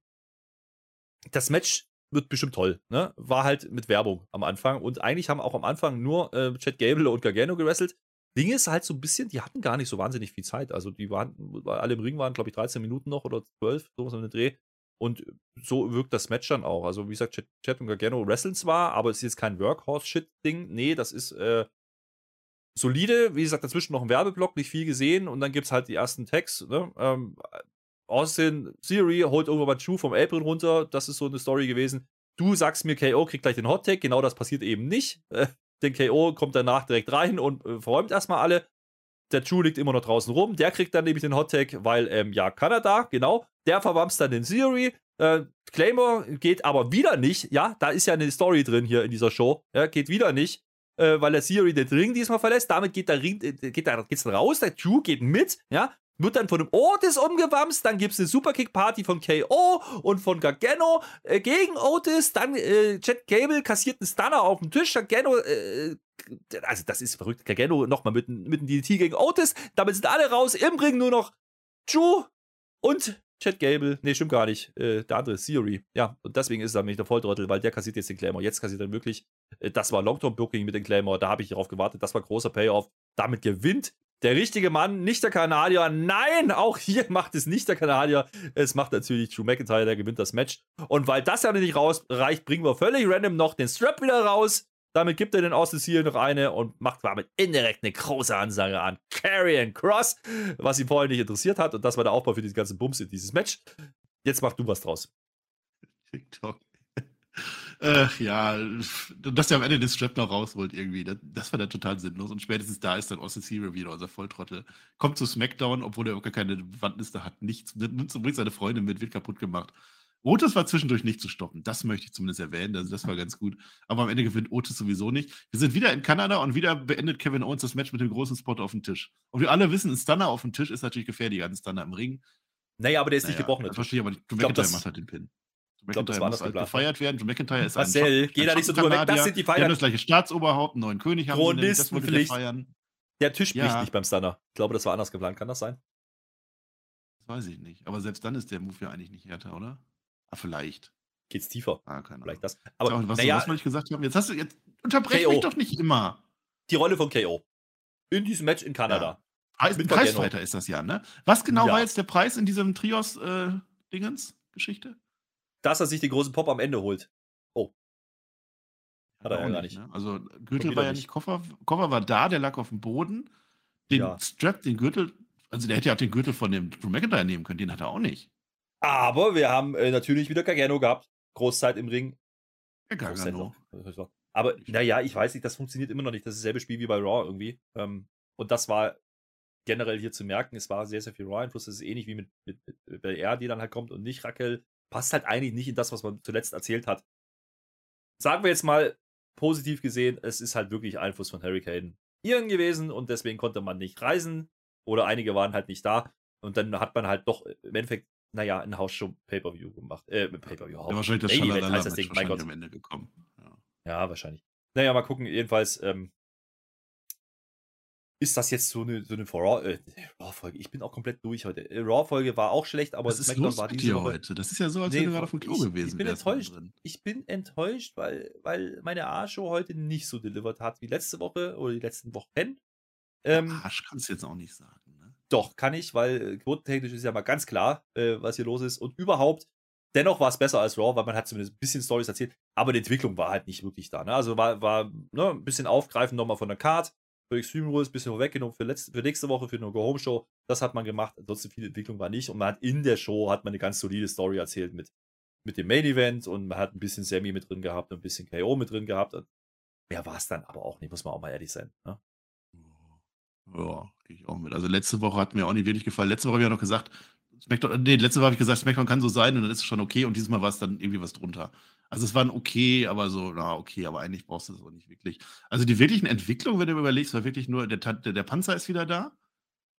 Speaker 2: das Match wird bestimmt toll, ne? War halt mit Werbung am Anfang und eigentlich haben auch am Anfang nur äh, Chad Gable und Gargano gewrestelt. Ding ist halt so ein bisschen, die hatten gar nicht so wahnsinnig viel Zeit. Also die waren, alle im Ring waren, glaube ich, 13 Minuten noch oder 12, sowas um den Dreh. Und so wirkt das Match dann auch. Also, wie gesagt, Chad, Chad und Gargano wresteln zwar, aber es ist jetzt kein Workhorse-Shit-Ding. Nee, das ist äh, solide. Wie gesagt, dazwischen noch ein Werbeblock, nicht viel gesehen. Und dann gibt es halt die ersten Tags. Ne? Ähm, Austin Theory holt irgendwann mal Drew vom Apron runter. Das ist so eine Story gewesen. Du sagst mir, KO kriegt gleich den Hot. Genau das passiert eben nicht. Äh, den KO kommt danach direkt rein und äh, verräumt erstmal alle. Der Drew liegt immer noch draußen rum. Der kriegt dann nämlich den Hot weil, ähm, ja, Kanada, genau. Der verwamst dann den Theory. Äh, Claymore geht aber wieder nicht. Ja, da ist ja eine Story drin hier in dieser Show. Ja, geht wieder nicht, äh, weil der Theory den Ring diesmal verlässt. Damit geht der Ring, äh, geht der, geht's raus. Der Drew geht mit, ja. Wird dann von dem Otis umgewamst, dann gibt es eine Superkick-Party von KO und von Gargano äh, gegen Otis, dann äh, Chad Gable kassiert einen Stunner auf dem Tisch, Gargano, äh, also das ist verrückt, Gargano nochmal mit, mit einem DDT gegen Otis, damit sind alle raus, im Ring nur noch Drew und Chad Gable, nee, stimmt gar nicht, äh, der andere Theory, ja, und deswegen ist er nämlich der Volltrottel, weil der kassiert jetzt den Claymore, jetzt kassiert er wirklich, äh, das war Long-Term-Booking mit dem Claymore, da habe ich darauf gewartet, das war großer Payoff, damit gewinnt der richtige Mann, nicht der Kanadier. Nein, auch hier (laughs) macht es nicht der Kanadier. Es macht natürlich Drew McIntyre, der gewinnt das Match. Und weil das ja nicht rausreicht, bringen wir völlig random noch den Strap wieder raus. Damit gibt er den Austin Seal noch eine und macht damit indirekt eine große Ansage an Karrion Cross, was ihn vorher nicht interessiert hat. Und das war der Aufbau für diese ganzen Bums in dieses Match. Jetzt mach du was draus.
Speaker 3: TikTok. Äh, ja, dass der am Ende den Strap noch rausholt irgendwie, das, das, war dann total sinnlos. Und spätestens da ist dann Austin Theory wieder unser Volltrottel. Kommt zu SmackDown, obwohl er gar keine Wandliste hat, nichts, nimmt zum seine Freundin mit, wird kaputt gemacht. Otis war zwischendurch nicht zu stoppen. Das möchte ich zumindest erwähnen. Also das war ganz gut. Aber am Ende gewinnt Otis sowieso nicht. Wir sind wieder in Kanada und wieder beendet Kevin Owens das Match mit dem großen Spot auf dem Tisch. Und wir alle wissen, ein Stunner auf dem Tisch ist natürlich gefährlicher als ein Stunner im Ring.
Speaker 2: Naja, aber der ist naja, nicht gebrochen.
Speaker 3: Das verstehe ich aber nicht. Drew McIntyre macht halt den Pin.
Speaker 2: Ich glaube, das war das
Speaker 3: halt gefeiert werden. Drew McIntyre ist
Speaker 2: Marcel, ein geh da nicht so drüber weg. Das sind die Feiern. Die haben
Speaker 3: das gleiche Staatsoberhaupt, einen neuen König haben
Speaker 2: nämlich, das wollte der feiern. Der Tisch bricht ja. nicht beim Stunner. Ich glaube, das war anders geplant. Kann das sein?
Speaker 3: Das weiß ich nicht. Aber selbst dann ist der Move ja eigentlich nicht härter, oder? Ah, vielleicht.
Speaker 2: Geht's tiefer?
Speaker 3: Ah, keine
Speaker 2: Vielleicht das.
Speaker 3: Aber ja, was, naja, was wollte ich gesagt haben? Jetzt hast du, jetzt unterbrech KO. mich doch nicht immer.
Speaker 2: Die Rolle von KO. In diesem Match in Kanada.
Speaker 3: Ja. Mit Preisfighter ist das ja, ne? Was genau ja. war jetzt der Preis in diesem Trios-Dingens-Geschichte? Äh,
Speaker 2: Dass er sich den großen Pop am Ende holt. Oh.
Speaker 3: Hat er ja gar nicht. Ne? Also Gürtel war ja nicht Koffer. Koffer war da, der lag auf dem Boden. Den ja. Strap, den Gürtel, also der hätte ja auch den Gürtel von dem Drew McIntyre nehmen können, den hat er auch nicht.
Speaker 2: Aber wir haben äh, natürlich wieder Gargano gehabt. Großzeit im Ring.
Speaker 3: Gargano.
Speaker 2: Aber naja, ich weiß nicht, das funktioniert immer noch nicht. Das ist dasselbe Spiel wie bei Raw irgendwie. Ähm, und das war generell hier zu merken. Es war sehr, sehr viel Raw-Einfluss. Das ist ähnlich wie mit, mit, mit BR, die dann halt kommt und nicht Raquel. Passt halt eigentlich nicht in das, was man zuletzt erzählt hat. Sagen wir jetzt mal positiv gesehen, es ist halt wirklich Einfluss von Hurricane Iren gewesen und deswegen konnte man nicht reisen oder einige waren halt nicht da. Und dann hat man halt doch im Endeffekt naja, ein Hausshow Pay-Per-View gemacht. Äh, Pay-Per-View.
Speaker 3: Ja, wahrscheinlich das Event heißt das Ding, mein Gott. am Ende gekommen.
Speaker 2: Ja. ja, wahrscheinlich. Naja, mal gucken. Jedenfalls, ähm, ist das jetzt so eine, so eine äh, Raw-Folge? Ich bin auch komplett durch heute. Äh, Raw-Folge war auch schlecht, aber
Speaker 3: das SmackDown ist war Woche. heute. Das ist ja so, als nee, wäre gerade auf dem Klo
Speaker 2: ich,
Speaker 3: gewesen.
Speaker 2: Ich bin enttäuscht. Ich bin enttäuscht, weil, weil meine A-Show heute nicht so delivered hat wie letzte Woche oder die letzten Wochen.
Speaker 3: Ähm, Arsch kannst du jetzt auch nicht sagen.
Speaker 2: Doch, kann ich, weil äh, quotentechnisch ist ja mal ganz klar, äh, was hier los ist. Und überhaupt, dennoch war es besser als Raw, weil man hat zumindest ein bisschen Stories erzählt, aber die Entwicklung war halt nicht wirklich da. Ne? Also war, war ne, ein bisschen aufgreifen nochmal von der Card für Extreme Rules, ein bisschen vorweggenommen für, letzte, für nächste Woche, für eine Go-Home-Show. Das hat man gemacht. Ansonsten viel Entwicklung war nicht. Und man hat in der Show hat man eine ganz solide Story erzählt mit, mit dem Main-Event und man hat ein bisschen Sammy mit drin gehabt und ein bisschen KO mit drin gehabt. Und mehr war es dann aber auch nicht, muss man auch mal ehrlich sein. Ne?
Speaker 3: Ja, gehe ich auch mit. Also letzte Woche hat mir auch nicht wirklich gefallen. Letzte Woche habe ich ja noch gesagt, SmackDown, nee, letzte Woche habe ich gesagt, SmackDown kann so sein und dann ist es schon okay und dieses Mal war es dann irgendwie was drunter. Also es war ein okay, aber so, na okay, aber eigentlich brauchst du es auch nicht wirklich. Also die wirklichen Entwicklungen, wenn du überlegst, war wirklich nur, der, der, der Panzer ist wieder da,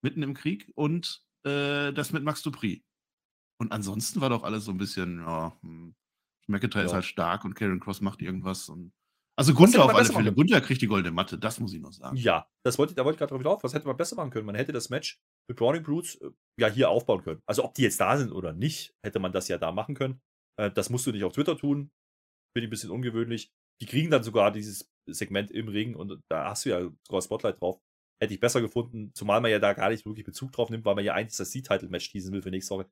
Speaker 3: mitten im Krieg und äh, das mit Max Dupri. Und ansonsten war doch alles so ein bisschen, ja, hm, McIntyre ja. ist halt stark und Karen Cross macht irgendwas und also Gunther auf alle Fälle. Gunther kriegt die goldene Matte, das muss ich noch sagen.
Speaker 2: Ja, das wollte, da wollte ich gerade drauf hinauf. Was hätte man besser machen können? Man hätte das Match mit Browning Brutes äh, ja hier aufbauen können. Also ob die jetzt da sind oder nicht, hätte man das ja da machen können. Äh, das musst du nicht auf Twitter tun. Finde ich ein bisschen ungewöhnlich. Die kriegen dann sogar dieses Segment im Ring und da hast du ja sogar Spotlight drauf. Hätte ich besser gefunden, zumal man ja da gar nicht wirklich Bezug drauf nimmt, weil man ja eigentlich das C-Title-Match teasen will für nächste Woche.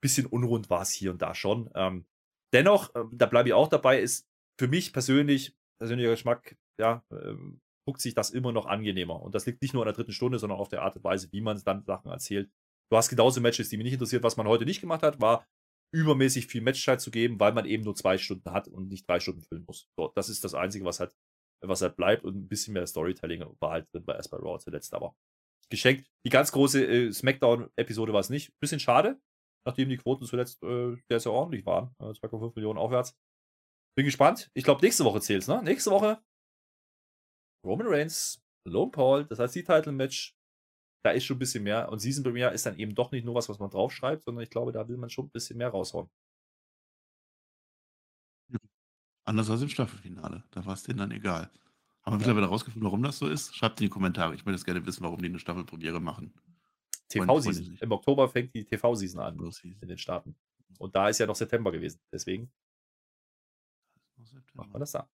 Speaker 2: Bisschen unrund war es hier und da schon. Ähm, dennoch, äh, da bleibe ich auch dabei, ist für mich persönlich persönlicher Geschmack, ja, ähm, guckt sich das immer noch angenehmer. Und das liegt nicht nur an der dritten Stunde, sondern auf der Art und Weise, wie man dann Sachen erzählt. Du hast genauso Matches, die mich nicht interessiert. Was man heute nicht gemacht hat, war übermäßig viel Matchzeit zu geben, weil man eben nur zwei Stunden hat und nicht drei Stunden füllen muss. So, das ist das Einzige, was halt, was halt bleibt und ein bisschen mehr Storytelling war halt drin bei erst bei Raw zuletzt, aber geschenkt. Die ganz große äh, Smackdown-Episode war es nicht. Bisschen schade, nachdem die Quoten zuletzt äh, sehr, sehr ordentlich waren. Äh, 2,5 Millionen aufwärts. Bin gespannt. Ich glaube, nächste Woche zählt's, ne? Nächste Woche Roman Reigns, Lone Paul, das heißt die Title-Match. Da ist schon ein bisschen mehr. Und Season Premiere ist dann eben doch nicht nur was, was man draufschreibt, sondern ich glaube, da will man schon ein bisschen mehr raushauen.
Speaker 3: Anders als im Staffelfinale. Da war es denen dann egal. Haben wir ja. mittlerweile rausgefunden, warum das so ist? Schreibt in die Kommentare. Ich würde jetzt gerne wissen, warum die eine Staffelpremiere machen.
Speaker 2: TV-Season. Im Oktober fängt die TV-Season an in den Staaten. Und da ist ja noch September gewesen. Deswegen Machen wir das da.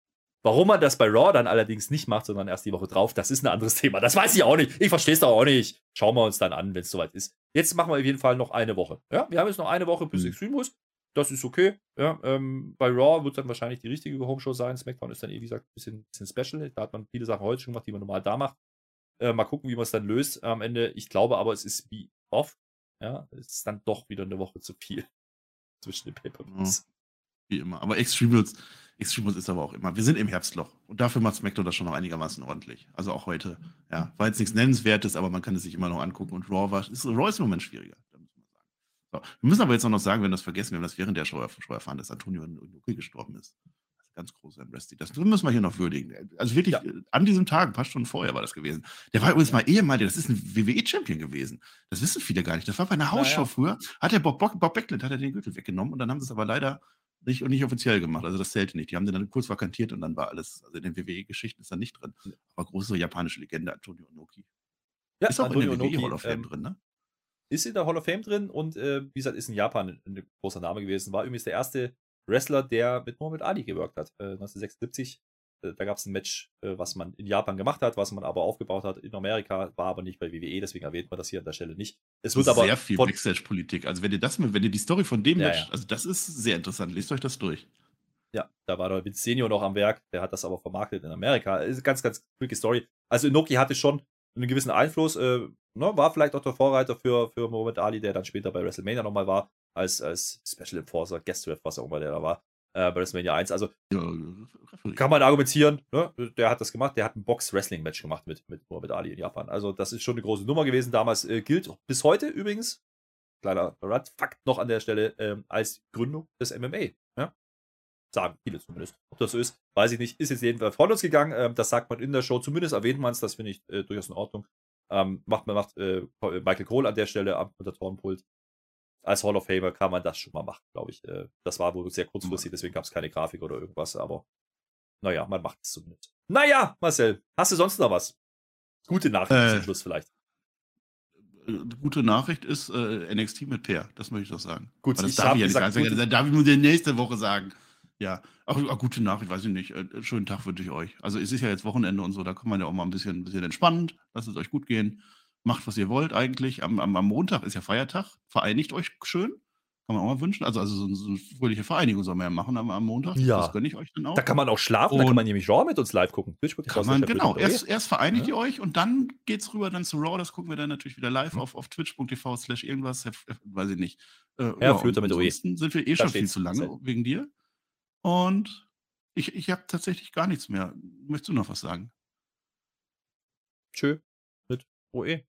Speaker 2: Warum man das bei Raw dann allerdings nicht macht, sondern erst die Woche drauf, das ist ein anderes (laughs) Thema. Das weiß ich auch nicht. Ich verstehe es doch auch nicht. Schauen wir uns dann an, wenn es soweit ist. Jetzt machen wir auf jeden Fall noch eine Woche. Ja, wir haben jetzt noch eine Woche bis mhm. Extreme Rules. das ist okay. Ja, ähm, bei Raw wird dann wahrscheinlich die richtige Home-Show sein. SmackDown ist dann, eh, wie gesagt, ein bisschen, bisschen special. Da hat man viele Sachen heute schon gemacht, die man normal da macht. Äh, mal gucken, wie man es dann löst am Ende. Ich glaube aber, es ist wie oft. Ja, es ist dann doch wieder eine Woche zu viel (laughs) zwischen den Pay-Per-Views.
Speaker 3: Ja, wie immer. Aber Extreme Rules, Extreme Rules ist aber auch immer. Wir sind im Herbstloch. Und dafür macht SmackDown das schon noch einigermaßen ordentlich. Also auch heute. Ja, war jetzt nichts Nennenswertes, aber man kann es sich immer noch angucken. Und Raw war, ist, Raw ist im Moment schwieriger. So. Wir müssen aber jetzt auch noch sagen, wenn wir das vergessen, wir haben das während der Show, Show erfahren, dass Antonio Inoki gestorben ist. Das ist ganz groß ein Wrestling. Das müssen wir hier noch würdigen. Also wirklich, ja. Äh, an diesem Tag, ein paar Stunden vorher war das gewesen. Der war übrigens mal ehemaliger, das ist ein WWE-Champion gewesen. Das wissen viele gar nicht. Das war bei einer Hausshow ja, ja. früher. Hat der Bob, Bob, Bob Backlund hat er den Gürtel weggenommen und dann haben sie es aber leider nicht, nicht offiziell gemacht. Also das zählte nicht. Die haben den dann kurz vakantiert und dann war alles, also in den WWE-Geschichten ist da nicht drin. Aber große japanische Legende, Antonio Inoki.
Speaker 2: Ja, ist auch Antonio in der WWE Hall of Fame ähm, drin, ne? ist in der Hall of Fame drin und äh, wie gesagt, ist in Japan ein, ein, großer Name gewesen. War übrigens der erste Wrestler, der mit Muhammad Ali gewirkt hat. Äh, 1976. Äh, da gab es ein Match, äh, was man in Japan gemacht hat, was man aber aufgebaut hat in Amerika, war aber nicht bei WWE, deswegen erwähnt man das hier an der Stelle nicht.
Speaker 3: Es wird aber. Sehr viel Backstage-Politik. Also, wenn ihr das, wenn ihr die Story von dem ja, Match, ja. also das ist sehr interessant, lest euch das durch.
Speaker 2: Ja, da war der Vince Senior noch am Werk, der hat das aber vermarktet in Amerika. Ist eine ganz, ganz quick Story. Also Inoki hatte schon einen gewissen Einfluss. Äh, ne, war vielleicht auch der Vorreiter für, für Muhammad Ali, der dann später bei WrestleMania nochmal war, als, als Special Enforcer, Guest Ref, was auch immer der da war, äh, bei WrestleMania 1. Also ja, kann man argumentieren, ne? der hat das gemacht, der hat ein Box-Wrestling-Match gemacht mit, mit Muhammad Ali in Japan. Also das ist schon eine große Nummer gewesen. Damals äh, gilt bis heute übrigens, kleiner Fakt noch an der Stelle, ähm, als Gründung des MMA. Ja? Sagen viele zumindest. Ob das so ist, weiß ich nicht. Ist jetzt jedenfalls von uns gegangen. Ähm, das sagt man in der Show. Zumindest erwähnt man es. Das finde ich äh, durchaus in Ordnung. Ähm, macht man macht äh, Michael Cole an der Stelle am Kommentatorenpult. Als Hall of Famer kann man das schon mal machen, glaube ich. Äh, das war wohl sehr kurzfristig, deswegen gab es keine Grafik oder irgendwas. Aber naja, man macht es zumindest. Naja, Marcel, hast du sonst noch was? Gute Nachricht äh, zum Schluss vielleicht.
Speaker 3: Äh, gute Nachricht ist äh, NXT mit Peer, das möchte ich doch sagen.
Speaker 2: Gut, das darf ich ja
Speaker 3: nicht sagen. Das darf ich nur nächste Woche sagen. Ja, auch, auch gute Nachricht, weiß ich nicht. Äh, schönen Tag wünsche ich euch. Also es ist ja jetzt Wochenende und so, da kann man ja auch mal ein bisschen, ein bisschen entspannen. Lasst es euch gut gehen. Macht, was ihr wollt eigentlich. Am, am, am Montag ist ja Feiertag. Vereinigt euch schön. Kann man auch mal wünschen. Also, also so, so eine fröhliche Vereinigung soll man ja machen am, am Montag.
Speaker 2: Ja.
Speaker 3: Das gönne ich euch dann auch.
Speaker 2: Da kann man auch schlafen, und da kann man nämlich Raw mit uns live gucken.
Speaker 3: Kann man, genau. Erst, erst vereinigt ja. ihr euch und dann geht's rüber dann zu Raw. Das gucken wir dann natürlich wieder live mhm. auf, auf twitch.tv slash irgendwas. Weiß ich nicht.
Speaker 2: Äh, ja, führt damit
Speaker 3: OE. sind wir eh da schon viel zu lange wegen dir. Und ich, ich habe tatsächlich gar nichts mehr. Möchtest du noch was sagen?
Speaker 2: Tschö mit OE.